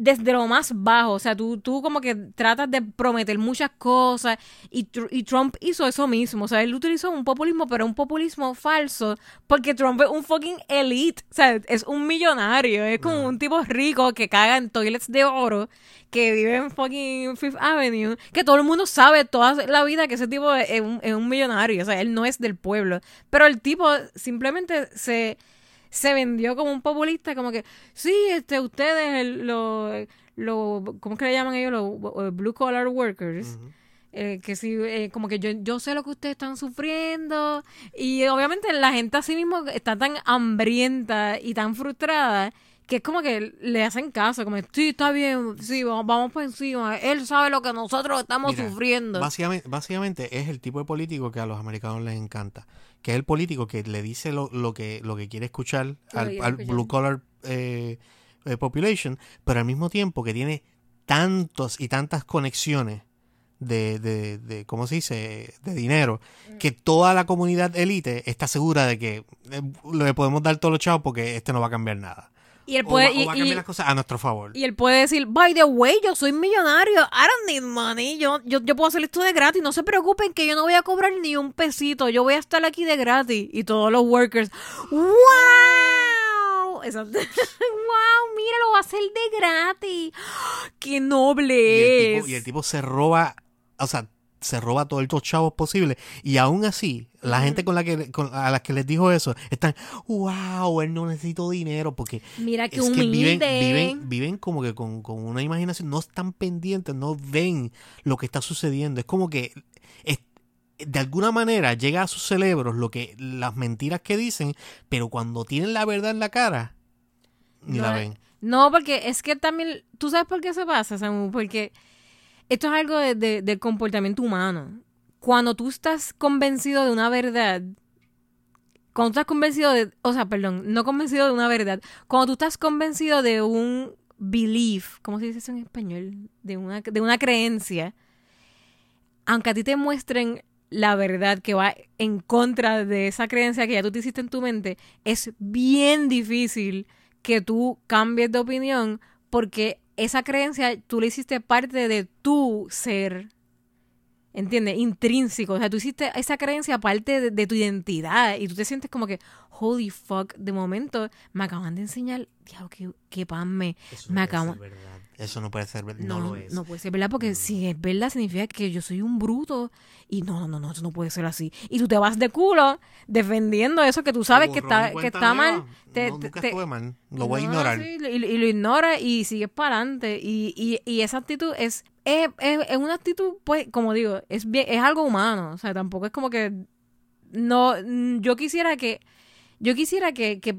desde lo más bajo. O sea, tú, tú como que tratas de prometer muchas cosas y, Tr- y Trump hizo eso mismo. O sea, él utilizó un populismo, pero un populismo falso porque Trump es un fucking elite. O sea, es un millonario. Es como un tipo rico que caga en toilets de oro, que vive en fucking Fifth Avenue, que todo el mundo sabe toda la vida que ese tipo es es un, es un millonario. O sea, él no es del pueblo. Pero el tipo simplemente se se vendió como un populista, como que, sí, este, ustedes, el- lo, ¿cómo es que le llaman ellos? Los blue collar workers. Eh, que sí, eh, como que yo, yo sé lo que ustedes están sufriendo. Y obviamente la gente así mismo está tan hambrienta y tan frustrada que es como que le hacen caso, como, sí, está bien, sí, vamos, vamos por encima. Él sabe lo que nosotros estamos Mira, sufriendo. Básicamente, básicamente es el tipo de político que a los americanos les encanta. Que es el político que le dice lo, lo que, lo que quiere escuchar al, quiere al escuchar. blue collar eh, eh, population, pero al mismo tiempo que tiene tantos y tantas conexiones de, de, de ¿cómo se dice? de dinero, Mm. que toda la comunidad élite está segura de que eh, le podemos dar todos los chavos porque este no va a cambiar nada. Y él O puede, o y- va a y- cambiar las cosas a nuestro favor. Y él puede decir, by the way, yo soy millonario, I don't need money, yo, yo, yo puedo hacer esto de gratis, no se preocupen que yo no voy a cobrar ni un pesito, yo voy a estar aquí de gratis. Y todos los workers, wow, Exacto. wow, mira, lo va a hacer de gratis. ¡Qué Y noble el, es! tipo, y el tipo se roba, o sea, se roba todos estos chavos posibles. Y aún así, la gente con la que con- a las que les dijo eso están, wow, él no necesita dinero porque Mira qué es que viven, humilde. viven, viven como que con, con una imaginación, no están pendientes, no ven lo que está sucediendo. Es como que es- de alguna manera llega a sus cerebros lo que las mentiras que dicen, pero cuando tienen la verdad en la cara, ni No, la ven. No, porque es que también, ¿tú sabes por qué se pasa, Samu? Porque esto es algo de- de- del comportamiento humano. Cuando tú estás convencido de una verdad, cuando tú estás convencido de, o sea, perdón, no convencido de una verdad, cuando tú estás convencido de un belief, ¿cómo se dice eso en español? De una, de una creencia, aunque a ti te muestren la verdad que va en contra de esa creencia que ya tú te hiciste en tu mente, es bien difícil que tú cambies de opinión porque esa creencia tú le hiciste parte de tu ser. ¿Entiendes? Intrínseco. O sea, tú hiciste esa creencia parte de, de tu identidad y tú te sientes como que, holy fuck, de momento me acaban de enseñar, diablo, qué, qué pan me, Eso me no puede acaba- ser verdad. Eso no puede ser verdad. no, No, lo es. no puede ser verdad, porque si es verdad significa que yo soy un bruto y no, no, no, no, eso no puede ser así. Y tú te vas de culo defendiendo eso que tú sabes que está, que está mal. Te- No, nunca te- estuve mal. Lo voy a no, ignorar. sí, y, y lo ignora y sigues para adelante. Y, y, y esa actitud es, es, es, es una actitud, pues, como digo, es bien, es algo humano. O sea, tampoco es como que no, mm, yo quisiera que, yo quisiera que, que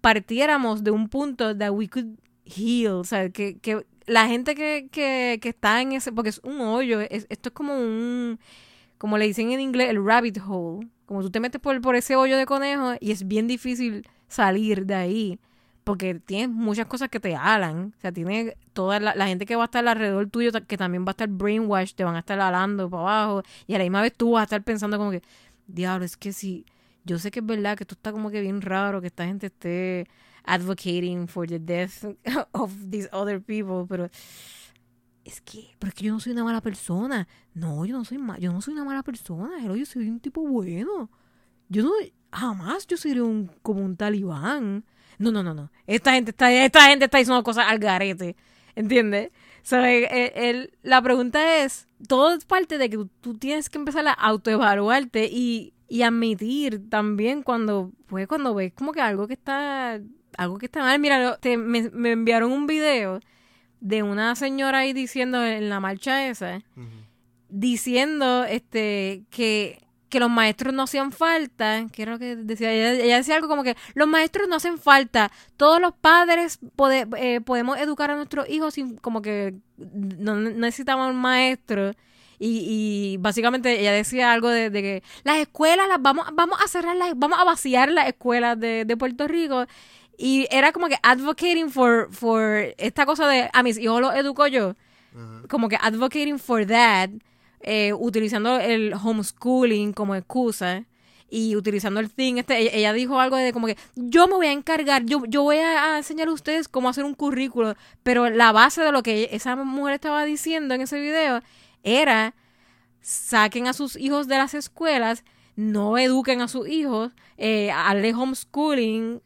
partiéramos de un punto that we could heal. O sea, que, que la gente que, que, que está en ese, porque es un hoyo, es- esto es como un, como le dicen en inglés, el rabbit hole. Como tú te metes por, por ese hoyo de conejo y es bien difícil salir de ahí. Porque tienes muchas cosas que te alan. O sea, tiene toda la, la gente que va a estar alrededor tuyo, que también va a estar brainwash, te van a estar alando para abajo. Y a la misma vez tú vas a estar pensando como que, diablo, es que si, yo sé que es verdad que esto está como que bien raro, que esta gente esté advocating for the death of these other people, pero es que, pero es que yo no soy una mala persona. No, yo no soy ma- yo no soy una mala persona. Hello, yo soy un tipo bueno. Yo no, jamás yo seré un, como un talibán. No, no, no, no. Esta gente está, esta gente está diciendo cosas al garete. ¿Entiendes? So, el- el- el- la pregunta es, todo es parte de que tú, tú tienes que empezar a autoevaluarte y, y admitir también cuando, pues cuando ves como que algo que está, algo que está mal. Mira, te- me, me enviaron un video de una señora ahí diciendo en la marcha esa, diciendo este que, que los maestros no hacían falta, que era lo que decía, ella, ella decía algo como que los maestros no hacen falta, todos los padres pode- eh, podemos educar a nuestros hijos sin como que no no necesitamos un maestro. Y, y básicamente ella decía algo de, de que las escuelas las vamos, vamos a cerrar las, vamos a vaciar las escuelas de, de Puerto Rico. Y era como que advocating for, for esta cosa de a mis hijos los educo yo como que advocating for that, eh, utilizando el homeschooling como excusa. y utilizando el thing, este, ella, ella dijo algo de como que yo me voy a encargar, yo, yo voy a, a enseñar a ustedes cómo hacer un currículo, pero la base de lo que esa mujer estaba diciendo en ese video era saquen a sus hijos de las escuelas, no eduquen a sus hijos, eh, hazle homeschooling,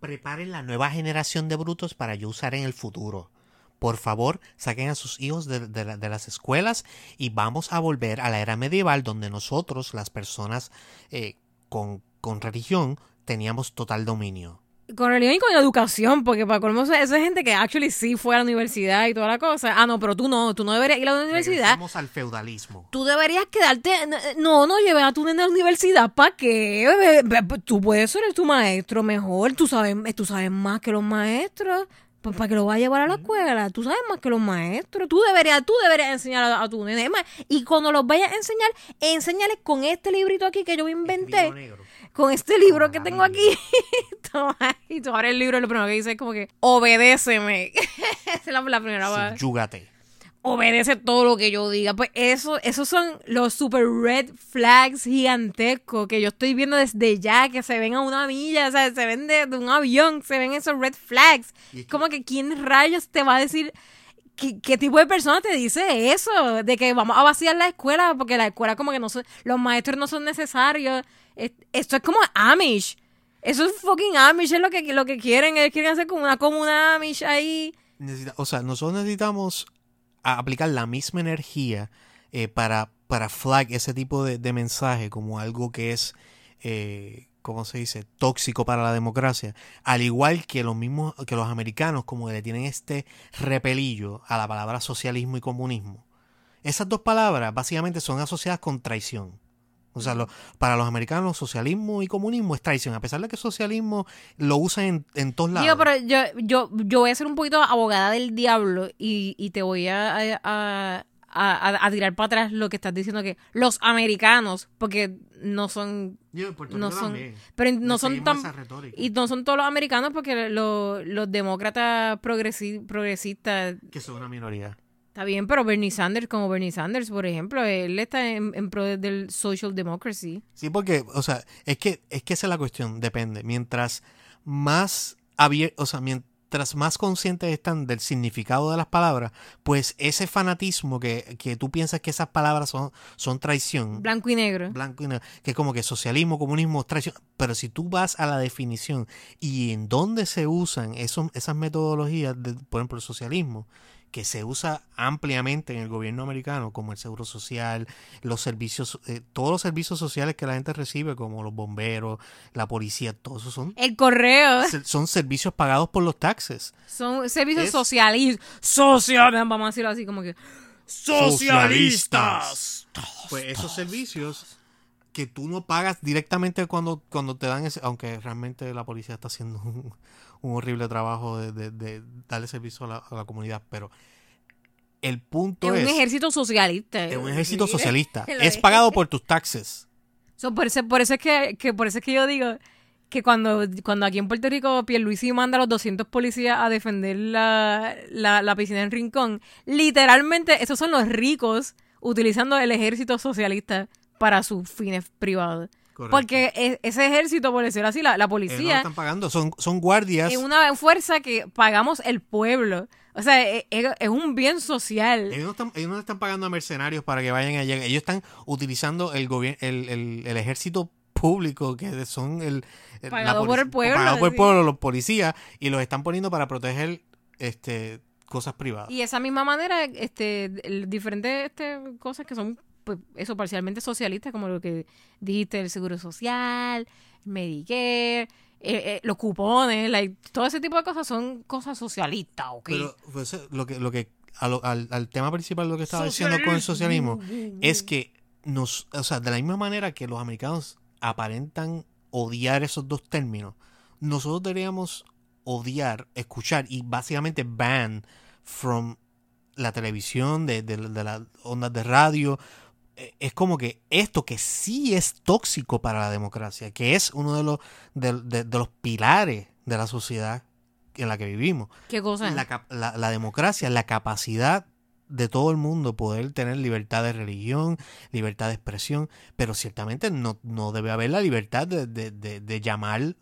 Preparen la nueva generación de brutos para yo usar en el futuro. Por favor, saquen a sus hijos de, de la- de las escuelas y vamos a volver a la era medieval donde nosotros, las personas eh, con, con religión, teníamos total dominio. Con religión y con educación, porque para colmo esa es gente que actually sí fue a la universidad y toda la cosa. Ah, no, pero tú no, tú no deberías ir a la universidad. Regresamos al feudalismo. Tú deberías quedarte. No, no lleves a tu nena a la universidad. ¿Para qué? Ve- Tú puedes ser tu maestro mejor. Tú sabes, tú sabes más que los maestros. Pues para que lo vaya a llevar a la escuela. Tú sabes más que los maestros. Tú deberías, tú deberías enseñar a, a tu nena. Y cuando los vayas a enseñar, enséñale con este librito aquí que yo inventé. Libro negro. Con este libro que tengo aquí. Y tú abres el libro y lo primero que dice es como que obedéceme. Esa es la, la primera vez Subyúgate. obedece todo lo que yo diga. Pues eso, esos son los super red flags gigantescos que yo estoy viendo desde ya, que se ven a una milla, o sea, se ven de, de un avión, se ven esos red flags. Es Como que quién rayos te va a decir ¿Qué, qué tipo de persona te dice eso? De que vamos a vaciar la escuela porque la escuela como que no son, los maestros no son necesarios. Es- Esto es como Amish. Eso es fucking Amish, es lo que, lo que quieren. Ellos quieren hacer como una comuna Amish ahí. O sea, nosotros necesitamos aplicar la misma energía eh, para, para flag ese tipo de, de mensaje como algo que es, eh, ¿cómo se dice?, tóxico para la democracia. Al igual que los mismos, que los americanos como que le tienen este repelillo a la palabra socialismo y comunismo. Esas dos palabras básicamente son asociadas con traición. O sea, lo- para los americanos socialismo y comunismo es traición, a pesar de que socialismo lo usan en, en todos lados. Digo, pero yo, yo, yo voy a ser un poquito abogada del diablo y, y te voy a, a, a- a- tirar para atrás lo que estás diciendo que los americanos, porque no son, Yo, no son, también. pero no son tan, y no son todos los americanos porque lo- los demócratas progresi- progresistas que son una minoría. Está bien, pero Bernie Sanders, como Bernie Sanders, por ejemplo, él está en, en pro del social democracy. Sí, porque, o sea, es que, es que esa es la cuestión, depende. Mientras más abierto, o sea, mientras más conscientes están del significado de las palabras, pues ese fanatismo que, que tú piensas que esas palabras son, son traición, Blanco y negro. blanco y negro, que como que socialismo, comunismo, traición. Pero si tú vas a la definición y en dónde se usan esos, esas metodologías, de, por ejemplo, el socialismo, que se usa ampliamente en el gobierno americano, como el seguro social, los servicios, eh, todos los servicios sociales que la gente recibe, como los bomberos, la policía, todos esos son, El correo. son servicios pagados por los taxes. Son servicios Es- socialistas. Social, vamos a decirlo así como que. Socialistas. Pues esos servicios que tú no pagas directamente cuando, cuando te dan ese, aunque realmente la policía está haciendo un, un horrible trabajo de, de- de darle servicio a la, a la comunidad, pero el punto Es es, un ejército socialista. es un ejército socialista, es es. pagado por tus taxes. So, por, eso, por eso es que, que por eso es que yo digo que cuando, cuando aquí en Puerto Rico Pierluisi manda a los 200 policías a defender la, la, la piscina en Rincón, literalmente esos son los ricos utilizando el ejército socialista para sus fines privados. Correcto. Porque e- ese ejército, por decirlo así, la, la Ellos no lo policía, están pagando, son, son guardias. es una fuerza que pagamos el pueblo. O sea, e- e- es, un bien social. Ellos no, están, ellos no están pagando a mercenarios para que vayan allá. Ellos están utilizando el el, el, el ejército público, que son el, Pagado por el pueblo, Pagado por el pueblo, los policías, y los están poniendo para proteger este cosas privadas. Y esa misma manera, este, diferentes este, cosas que son, pues, eso, parcialmente socialistas, como lo que dijiste, el seguro social, Medicare, eh, eh, los cupones, like, todo ese tipo de cosas son cosas socialistas, ¿ok? Pero pues, lo que, lo que a lo- al, al tema principal de lo que estaba diciendo con el socialismo es que nos, o sea, de la misma manera que los americanos aparentan odiar esos dos términos, nosotros deberíamos odiar, escuchar y básicamente ban from la televisión, de, de, de las ondas de radio. Eh, Es como que esto que sí es tóxico para la democracia, que es uno de los, de, de- de los pilares de la sociedad en la que vivimos ¿Qué cosa? la, la- la democracia, la capacidad de todo el mundo poder tener libertad de religión, libertad de expresión, pero ciertamente no, no debe haber la libertad de, de, de, de llamar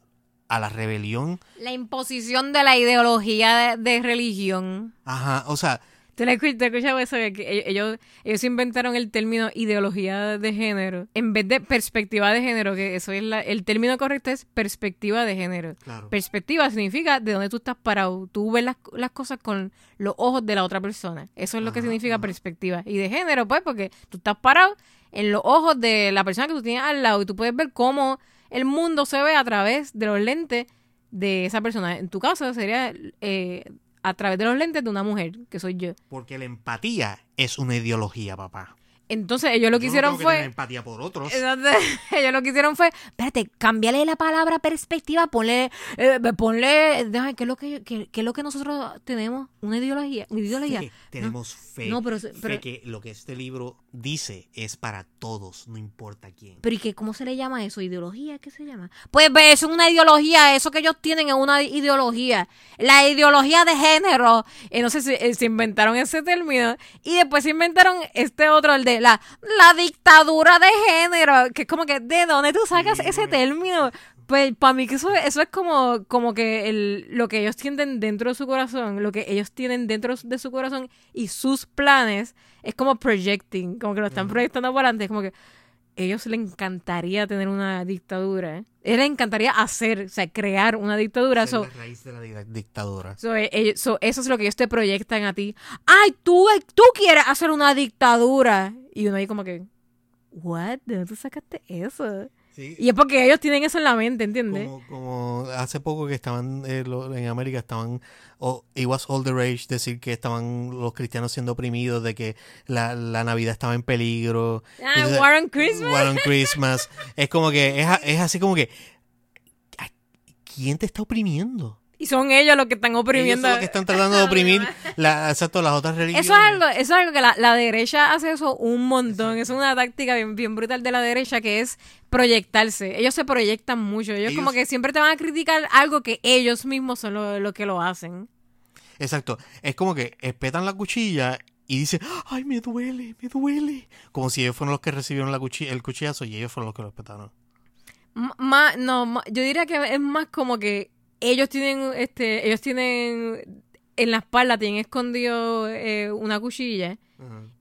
a la rebelión. La imposición de la ideología de, de religión. Ajá, o sea, ¿Te la escuchas escuchado eso? Que que ellos, ellos inventaron el término ideología de género en vez de perspectiva de género, que eso es la, el término correcto es perspectiva de género. claro. Perspectiva significa de dónde tú estás parado. Tú ves las, las cosas con los ojos de la otra persona. Eso es lo que Ajá, significa ajá. perspectiva. Y de género, pues, porque tú estás parado en los ojos de la persona que tú tienes al lado y tú puedes ver cómo el mundo se ve a través de los lentes de esa persona. En tu caso sería eh, a través de los lentes de una mujer, que soy yo. Porque la empatía es una ideología, papá. Entonces ellos lo que Yo no hicieron tengo que tener fue... empatía por otros. Ellos lo que hicieron fue, espérate, cámbiale la palabra perspectiva, ponle, eh, ponle, déjame, ¿qué es lo que, qué, qué es lo que nosotros tenemos? Una ideología, una ideología. Fe, tenemos fe. No, pero- fe pero- que lo que este libro dice es para todos, no importa quién. Pero ¿y qué, cómo se le llama eso? ¿Ideología? ¿Qué se llama? Pues ve, eso es una ideología, eso que ellos tienen es una ideología. La ideología de género. Entonces se, eh, se inventaron ese término y después se inventaron este otro, el de la, la dictadura de género. Que es como que, ¿de dónde tú sacas ese término? Pues para mí que eso, eso es como, como que el, lo que ellos tienen dentro de su corazón, lo que ellos tienen dentro de su corazón y sus planes es como projecting, como que lo están proyectando para adelante. Es como que ellos les encantaría tener una dictadura. ¿eh? A les encantaría hacer, o sea, crear una dictadura. So, la raíz de la di- dictadura. so, eh, so, eso es lo que ellos te proyectan a ti. ¡Ay, tú, eh, tú quieres hacer una dictadura! Y uno ahí como que, ¿what? ¿De dónde sacaste eso? Sí, Y es porque ellos tienen eso en la mente, ¿entiendes? como, como hace poco que estaban eh, lo- en América estaban o it was all the rage decir que estaban los cristianos siendo oprimidos de que la, la Navidad estaba en peligro Ah, Entonces, War on Christmas. War on Christmas es como que es, es así como que ¿quién te está oprimiendo? Y son ellos los que están Ellos oprimiendo. son los que están tratando de oprimir la, exacto, las otras religiones Eso es algo, eso es algo que la, la derecha hace eso un montón. Es una táctica bien, bien brutal de la derecha que es proyectarse. Ellos se proyectan mucho. Ellos, Ellos- como que siempre te van a criticar algo que ellos mismos son los lo que lo hacen. Exacto. Es como que espetan la cuchilla y dicen, ay, me duele, me duele. Como si ellos fueron los que recibieron la cuchi- el cuchillazo y ellos fueron los que lo espetaron. M- Más, no, ma- yo diría que es más como que ellos tienen, este, ellos tienen en la espalda, tienen escondido eh, una cuchilla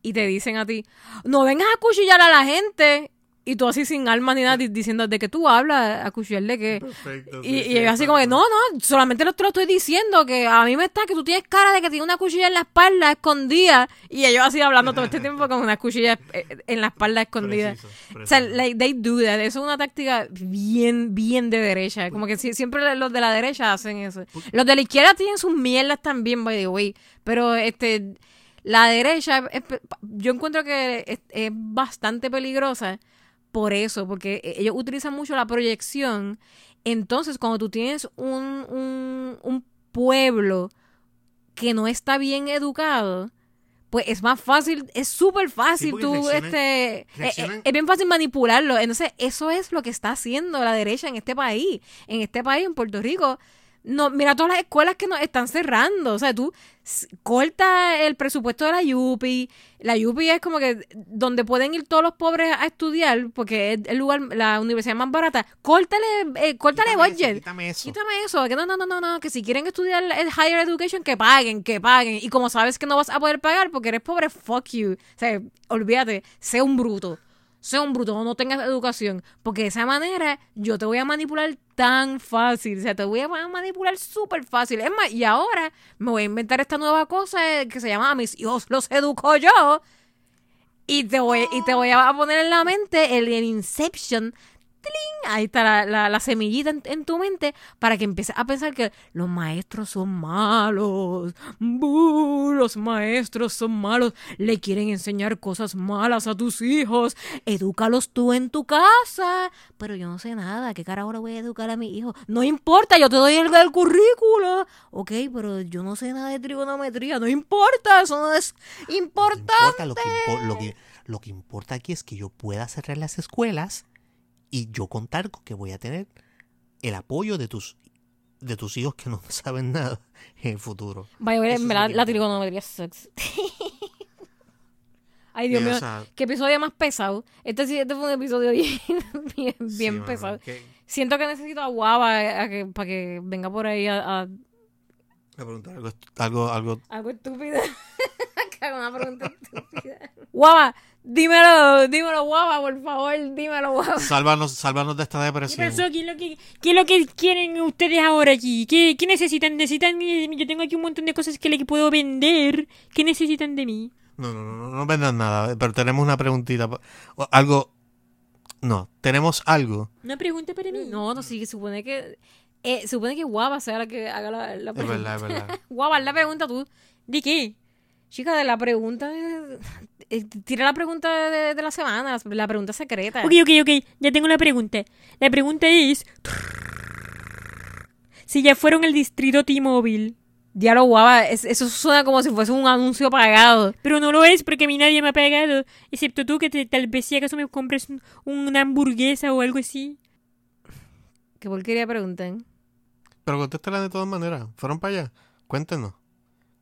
y te dicen a ti, no vengas a cuchillar a la gente. Y tú así sin alma ni nada di- diciendo de que tú hablas, a de qué. Perfecto. Y, y ellos así como que, no, no, solamente lo- te lo estoy diciendo, que a mí me está que tú tienes cara de que tienes una cuchilla en la espalda escondida. Y ellos así hablando todo este tiempo con una cuchilla eh, en la espalda escondida. O sea, like, they do that. Eso es una táctica bien, bien de derecha. Como que si- siempre los de la derecha hacen eso. Los de la izquierda tienen sus mierdas también, by the way. Pero este, la derecha, es yo encuentro que es, es bastante peligrosa por eso, porque e, ellos utilizan mucho la proyección. Entonces, cuando tú tienes un, un, un pueblo que no está bien educado, pues es más fácil, es súper fácil tú, reaccionan- este, eh, reaccionan- eh, es bien fácil manipularlo. Entonces, eso es lo que está haciendo la derecha en este país. En este país, en Puerto Rico, no, mira todas las escuelas que nos están cerrando. O sea, tú corta el presupuesto de la UPI. La UPI es como que donde pueden ir todos los pobres a estudiar, porque es el lugar, la universidad más barata. Córtale, eh, córtale Quítame eso, budget. quítame eso. Quítame eso, que no, no, no, no, no, que si quieren estudiar el higher education, que paguen, que paguen. Y como sabes que no vas a poder pagar porque eres pobre, fuck you. O sea, olvídate, sé un bruto. Sé un bruto, no tengas educación. Porque de esa manera yo te voy a manipular tan fácil. O sea, te voy a manipular súper fácil. Es más, y ahora me voy a inventar esta nueva cosa que se llama a mis hijos los educo yo. Y te voy, y te voy a poner en la mente el Inception. ¡Tling! Ahí está la, la- la semillita en, en tu mente para que empieces a pensar que los maestros son malos. Los maestros son malos. Le quieren enseñar cosas malas a tus hijos. Edúcalos tú en tu casa. Pero yo no sé nada. ¿Qué cara ahora voy a educar a mi hijo? No importa, yo te doy el, el currículo. Ok, pero yo no sé nada de trigonometría. No importa, eso no es importante. importa, lo, que impo- lo, que, lo que importa aquí es que yo pueda cerrar las escuelas y yo contar con que voy a tener el apoyo de tus de tus hijos que no saben nada en el futuro. Vaya, la, la trigonometría sucks. Ay, Dios o mío, sea- qué episodio más pesado. Este sí, este fue un episodio bien, bien, Sí, bien mano, pesado. Siento que necesito a Guava que, para que venga por ahí a, a- Me pregunto algo, algo, algo algo estúpido. una pregunta estúpida. Guava, dímelo, dímelo, Guava, por favor, dímelo, Guava. Sálvanos, sálvanos de esta ¿Qué depresión. pasó? ¿Qué es lo que, qué es lo que quieren ustedes ahora aquí? ¿Qué, qué necesitan? ¿Necesitan? Yo tengo aquí un montón de cosas que le puedo vender. ¿Qué necesitan de mí? No, no, no, no, no vendan nada, pero tenemos una preguntita. Algo. No, tenemos algo. Una pregunta para mí. No, no, sí, supone que. Eh, supone que Guava sea la que haga la, la Es pregunta. verdad, es verdad. Guava, haz la pregunta tú. ¿De qué? Chica, de la pregunta. Eh, tira la pregunta de, de la semana, la pregunta secreta. Ok, ok, ok. Ya tengo la pregunta. La pregunta es... Si ya fueron al distrito T-Mobile. Diablo, Guava, es- eso suena como si fuese un anuncio pagado. Pero no lo es porque a mí nadie me ha pagado. Excepto tú que te- tal vez si acaso me compres un- una hamburguesa o algo así. ¿Qué porquería preguntan? Pero contéstela de todas maneras. ¿Fueron para allá? Cuéntenos.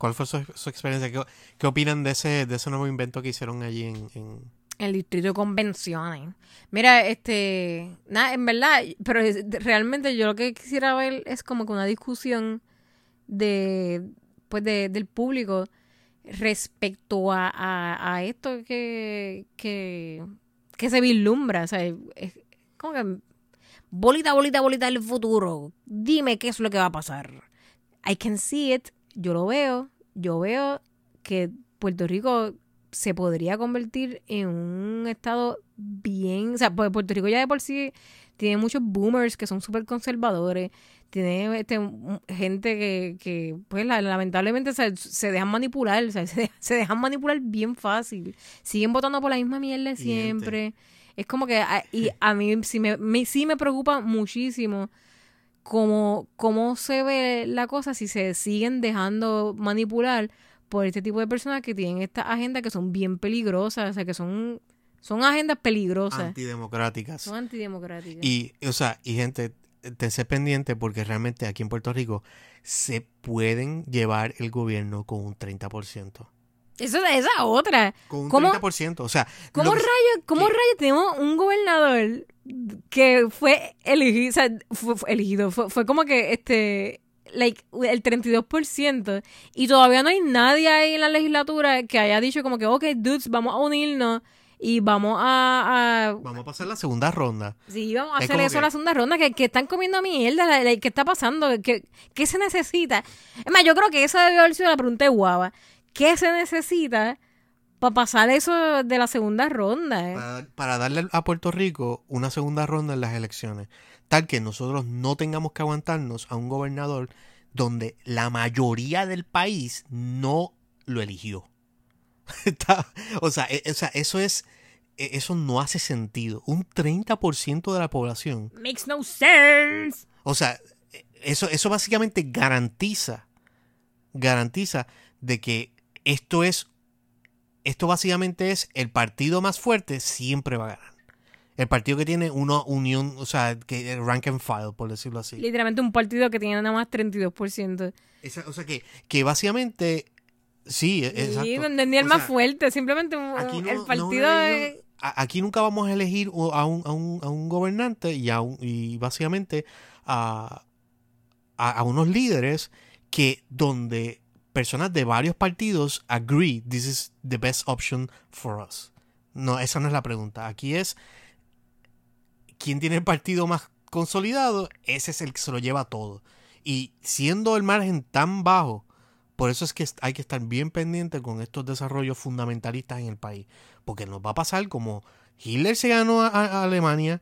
¿Cuál fue su, experiencia? ¿Qué, opinan de ese, de ese nuevo invento que hicieron allí en... en- El distrito de convenciones. Mira, este. Nada, en verdad, pero realmente yo lo que quisiera ver es como que una discusión de. Pues de, del público respecto a, a, esto que, que. que se vislumbra. O sea, es como que. Bolita, bolita, bolita del futuro. Dime qué es lo que va a pasar. I can see it. Yo lo veo. Yo veo que Puerto Rico se podría convertir en un estado bien, o sea, pues Puerto Rico ya de por sí tiene muchos boomers que son súper conservadores, tiene este, gente que, que pues la- lamentablemente se, se dejan manipular, o sea, se, se dejan manipular bien fácil, siguen votando por la misma mierda siempre, es como que, a- y a mí sí me, me- sí me preocupa muchísimo cómo, cómo se ve la cosa si se siguen dejando manipular por este tipo de personas que tienen estas agendas que son bien peligrosas, o sea, que son, son agendas peligrosas, antidemocráticas. son antidemocráticas. Y, o sea, y gente, tense pendiente porque realmente aquí en Puerto Rico se pueden llevar el gobierno con un 30%. Eso es esa otra. Con un ¿Cómo- 30%. O sea, ¿Cómo que- rayos, cómo rayos tenemos un gobernador que fue elegido, o sea, fue, fue elegido, fue, fue como que este, like, el 32%, y todavía no hay nadie ahí en la legislatura que haya dicho como que, ok, dudes, vamos a unirnos y vamos a, a Vamos a pasar la segunda ronda. Sí, vamos a Es hacer eso que- en la segunda ronda, que, que están comiendo mierda, la- la- ¿qué está pasando? ¿Qué, ¿Qué se necesita? Es más, yo creo que esa debió haber sido la pregunta de Guava. ¿Qué se necesita para pasar eso de la segunda ronda? eh? Para, para darle a Puerto Rico una segunda ronda en las elecciones. Tal que nosotros no tengamos que aguantarnos a un gobernador donde la mayoría del país no lo eligió. Está- o, sea, e- o sea, eso es. e- Eso no hace sentido. Un 30% de la población. Makes no sense. O sea, e- eso, eso básicamente garantiza. Garantiza de que esto es. Esto básicamente es el partido más fuerte siempre va a ganar. El partido que tiene una unión, o sea, que rank and file, por decirlo así. Literalmente un partido que tiene nada más 32%. Esa- o sea, que, que básicamente. Sí, e- exacto. Sí, no entendí el O más fuerte. Simplemente un- Aquí no- el no partido es- a- Aquí nunca vamos a elegir a un, a un, a un gobernante y, a un- y básicamente a, a, a unos líderes que donde personas de varios partidos agree this is the best option for us. No, esa no es la pregunta. Aquí es quién tiene el partido más consolidado, ese es el que se lo lleva todo. Y siendo el margen tan bajo, por eso es que hay que estar bien pendiente con estos desarrollos fundamentalistas en el país. Porque nos va a pasar como Hitler se ganó a, Alemania,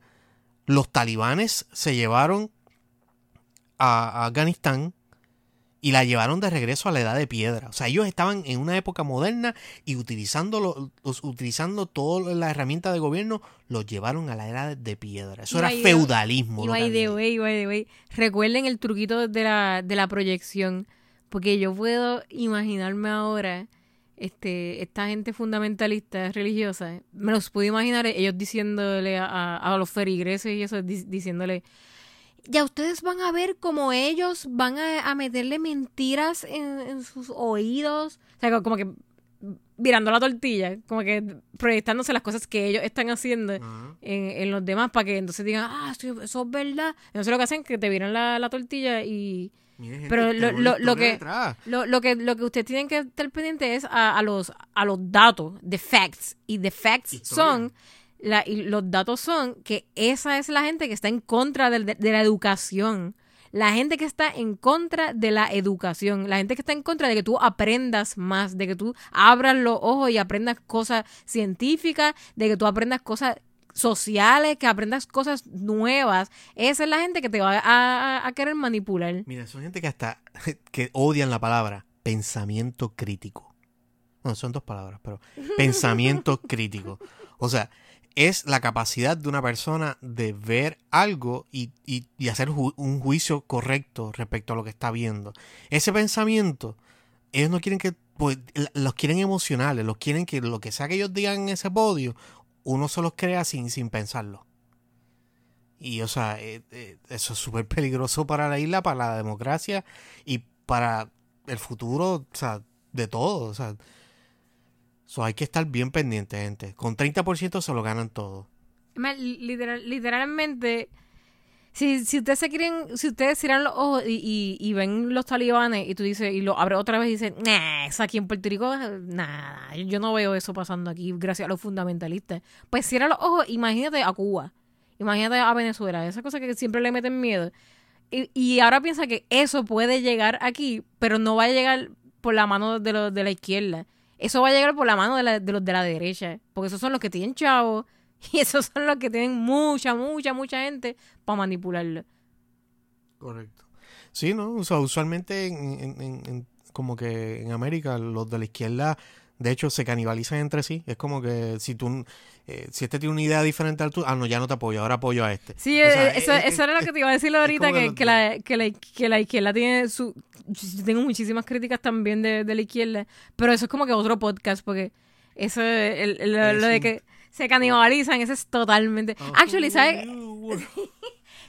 los talibanes se llevaron a Afganistán y la llevaron de regreso a la edad de piedra. O sea, ellos estaban en una época moderna y utilizando, lo- los, utilizando toda la herramienta de gobierno, los llevaron a la edad de piedra. Eso Y era feudalismo. Y había. way, recuerden el truquito de la, de la proyección, porque yo puedo imaginarme ahora este esta gente fundamentalista religiosa, me los puedo imaginar ellos diciéndole a, a- a los ferigreses y eso, di- diciéndole, ya ustedes van a ver como ellos van a, a meterle mentiras en, en sus oídos, o sea, como que virando la tortilla, como que proyectándose las cosas que ellos están haciendo Ajá. en, en los demás para que entonces digan, ah, eso es verdad. Entonces lo que hacen es que te viran la, la tortilla y... Gente, Pero lo, lo, lo que, lo, que lo que ustedes tienen que estar pendiente es a, a los a los datos, the facts. Y the facts Historia. son la, y los datos son que esa es la gente que está en contra de, de la educación. La gente que está en contra de la educación. La gente que está en contra de que tú aprendas más, de que tú abras los ojos y aprendas cosas científicas, de que tú aprendas cosas sociales, que aprendas cosas nuevas. Esa es la gente que te va a, a- a querer manipular. Mira, son gente que hasta que odian la palabra pensamiento crítico. No, son dos palabras, pero pensamiento crítico. O sea, es la capacidad de una persona de ver algo y, y- hacer un juicio correcto respecto a lo que está viendo. Ese pensamiento, ellos no quieren que, pues, los quieren emocionales, los quieren que lo que sea que ellos digan en ese podio, uno se los crea sin, sin pensarlo. Y, o sea, eh, eh, eso es súper peligroso para la isla, para la democracia y para el futuro, o sea, de todo. O sea, so, hay que estar bien pendiente, gente. Con 30% se lo ganan todo. Literal- literalmente, si, si ustedes se quieren, si ustedes cierran los ojos y, y, ven los talibanes y tú dices, y lo abres otra vez y dices, nah, aquí en Puerto Rico, nah, yo no veo eso pasando aquí gracias a los fundamentalistas. Pues cierra los ojos, imagínate a Cuba, imagínate a Venezuela, esa cosa que siempre le meten miedo. Y, y ahora piensa que eso puede llegar aquí, pero no va a llegar por la mano de los de la izquierda. Eso va a llegar por la mano de, la- de los de la derecha. Porque esos son los que tienen chavos. Y esos son los que tienen mucha, mucha, mucha gente para manipularlo. Correcto. Sí, ¿no? O sea, usualmente en, como que en América los de la izquierda, de hecho, se canibalizan entre sí. Es como que si tú, eh, si este tiene una idea diferente al tuyo, ah, no, ya no te apoyo, ahora apoyo a este. Sí, O sea, eh, eso, eso era lo que te iba a decir ahorita, que que, la, que, la, que la izquierda tiene su... Yo tengo muchísimas críticas también de, de la izquierda, pero eso es como que otro podcast, porque eso, el, el- lo, lo de que se canibalizan, eso es totalmente... Actually, ¿sabes?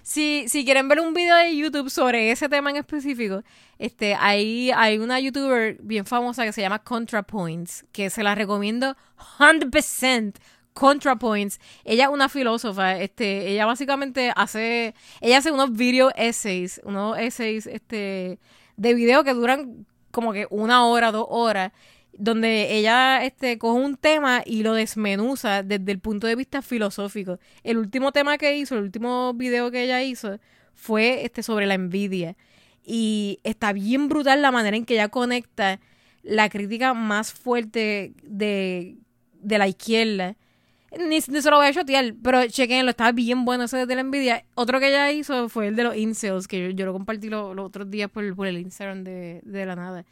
Si, si quieren ver un video de YouTube sobre ese tema en específico, este, ahí hay una youtuber bien famosa que se llama ContraPoints, que se la recomiendo 100%. ContraPoints. Ella es una filósofa, este, ella básicamente hace, ella hace unos video essays, unos essays, este, de video que duran como que una hora, dos horas, donde ella este, coge un tema y lo desmenuza desde el punto de vista filosófico. El último tema que hizo, el último video que ella hizo, fue este, sobre la envidia. Y está bien brutal la manera en que ella conecta la crítica más fuerte de, de la izquierda. Ni, ni se lo voy a chotear, pero chequenlo, estaba bien bueno ese de la envidia. Otro que ella hizo fue el de los incels, que yo, yo lo compartí lo- los otros días por, por el Instagram de, de la nada.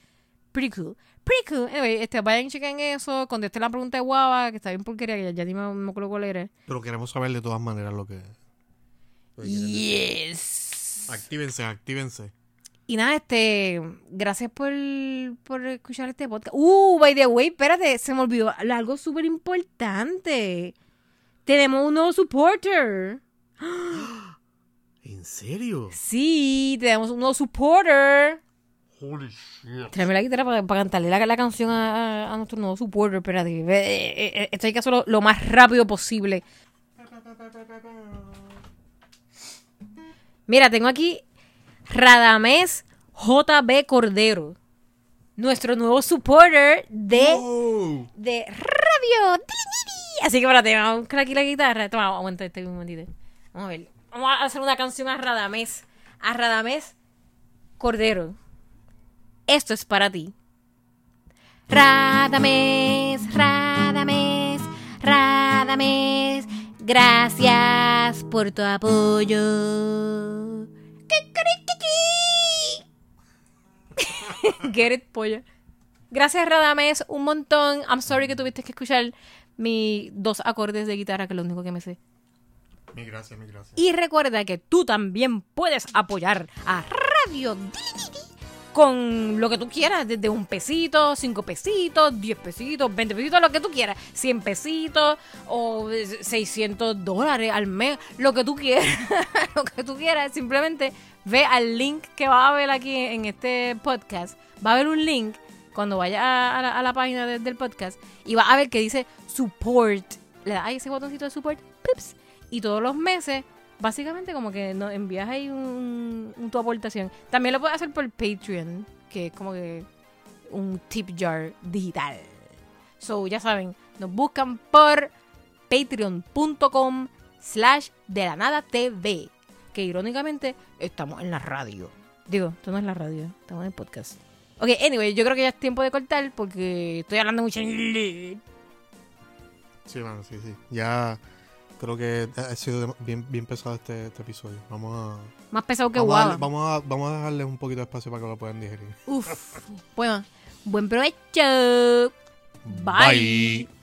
Pretty cool. Pretty cool. Anyway, este, vayan y chequen eso. Contesté la pregunta de Guava, que está bien porquería, que ya, ya ni me, me acuerdo cuál era. Pero queremos saber de todas maneras lo que... lo que. Yes. Actívense, actívense. Y nada, este, gracias por, por escuchar este podcast. Uh, by the way, espérate, se me olvidó algo súper importante. Tenemos un nuevo supporter. ¿En serio? Sí, tenemos un nuevo supporter. Holy shit. Tráeme la guitarra para, para cantarle la, la canción a, a- a nuestro nuevo supporter. Espérate, eh, eh, eh, esto hay que hacerlo lo más rápido posible. Mira, tengo aquí Radamés JB Cordero. Nuestro nuevo supporter de, Oh. de Radio. Así que espérate, vamos a buscar aquí la guitarra. Toma, aguanta este un momentito. Vamos a ver. Vamos a hacer una canción a Radamés. A Radamés Cordero. Esto es para ti. Radamés, Radamés, Radamés, gracias por tu apoyo. Get it, polla. Gracias, Radamés, un montón. I'm sorry que tuviste que escuchar mis dos acordes de guitarra, que es lo único que me sé. Mi gracias, mi gracias. Y recuerda que tú también puedes apoyar a Radio Dili con lo que tú quieras, desde un pesito, cinco pesitos, diez pesitos, veinte pesitos, lo que tú quieras, cien pesitos o eh, 600 dólares al mes, lo que tú quieras, lo que tú quieras. Simplemente ve al link que va a haber aquí en este podcast. Va a haber un link cuando vayas a, la, página de- del podcast y vas a ver que dice support. Le das ahí ese botoncito de support, pips, y todos los meses, básicamente como que nos envías ahí un, un- tu aportación. También lo puedes hacer por Patreon, que es como que un tip jar digital. So, ya saben, nos buscan por patreon.com slash de la nada TV. Que irónicamente estamos en la radio. Digo, esto no es la radio, estamos en el podcast. Ok, anyway, yo creo que ya es tiempo de cortar porque estoy hablando mucho inglés. Sí, mano, sí, sí. Ya creo que ha sido bien, bien pesado este, este episodio. Vamos a, Más pesado que vamos, guava. vamos, a, vamos a dejarles un poquito de espacio para que lo puedan digerir. Uf. Bueno, buen provecho. Bye. Bye.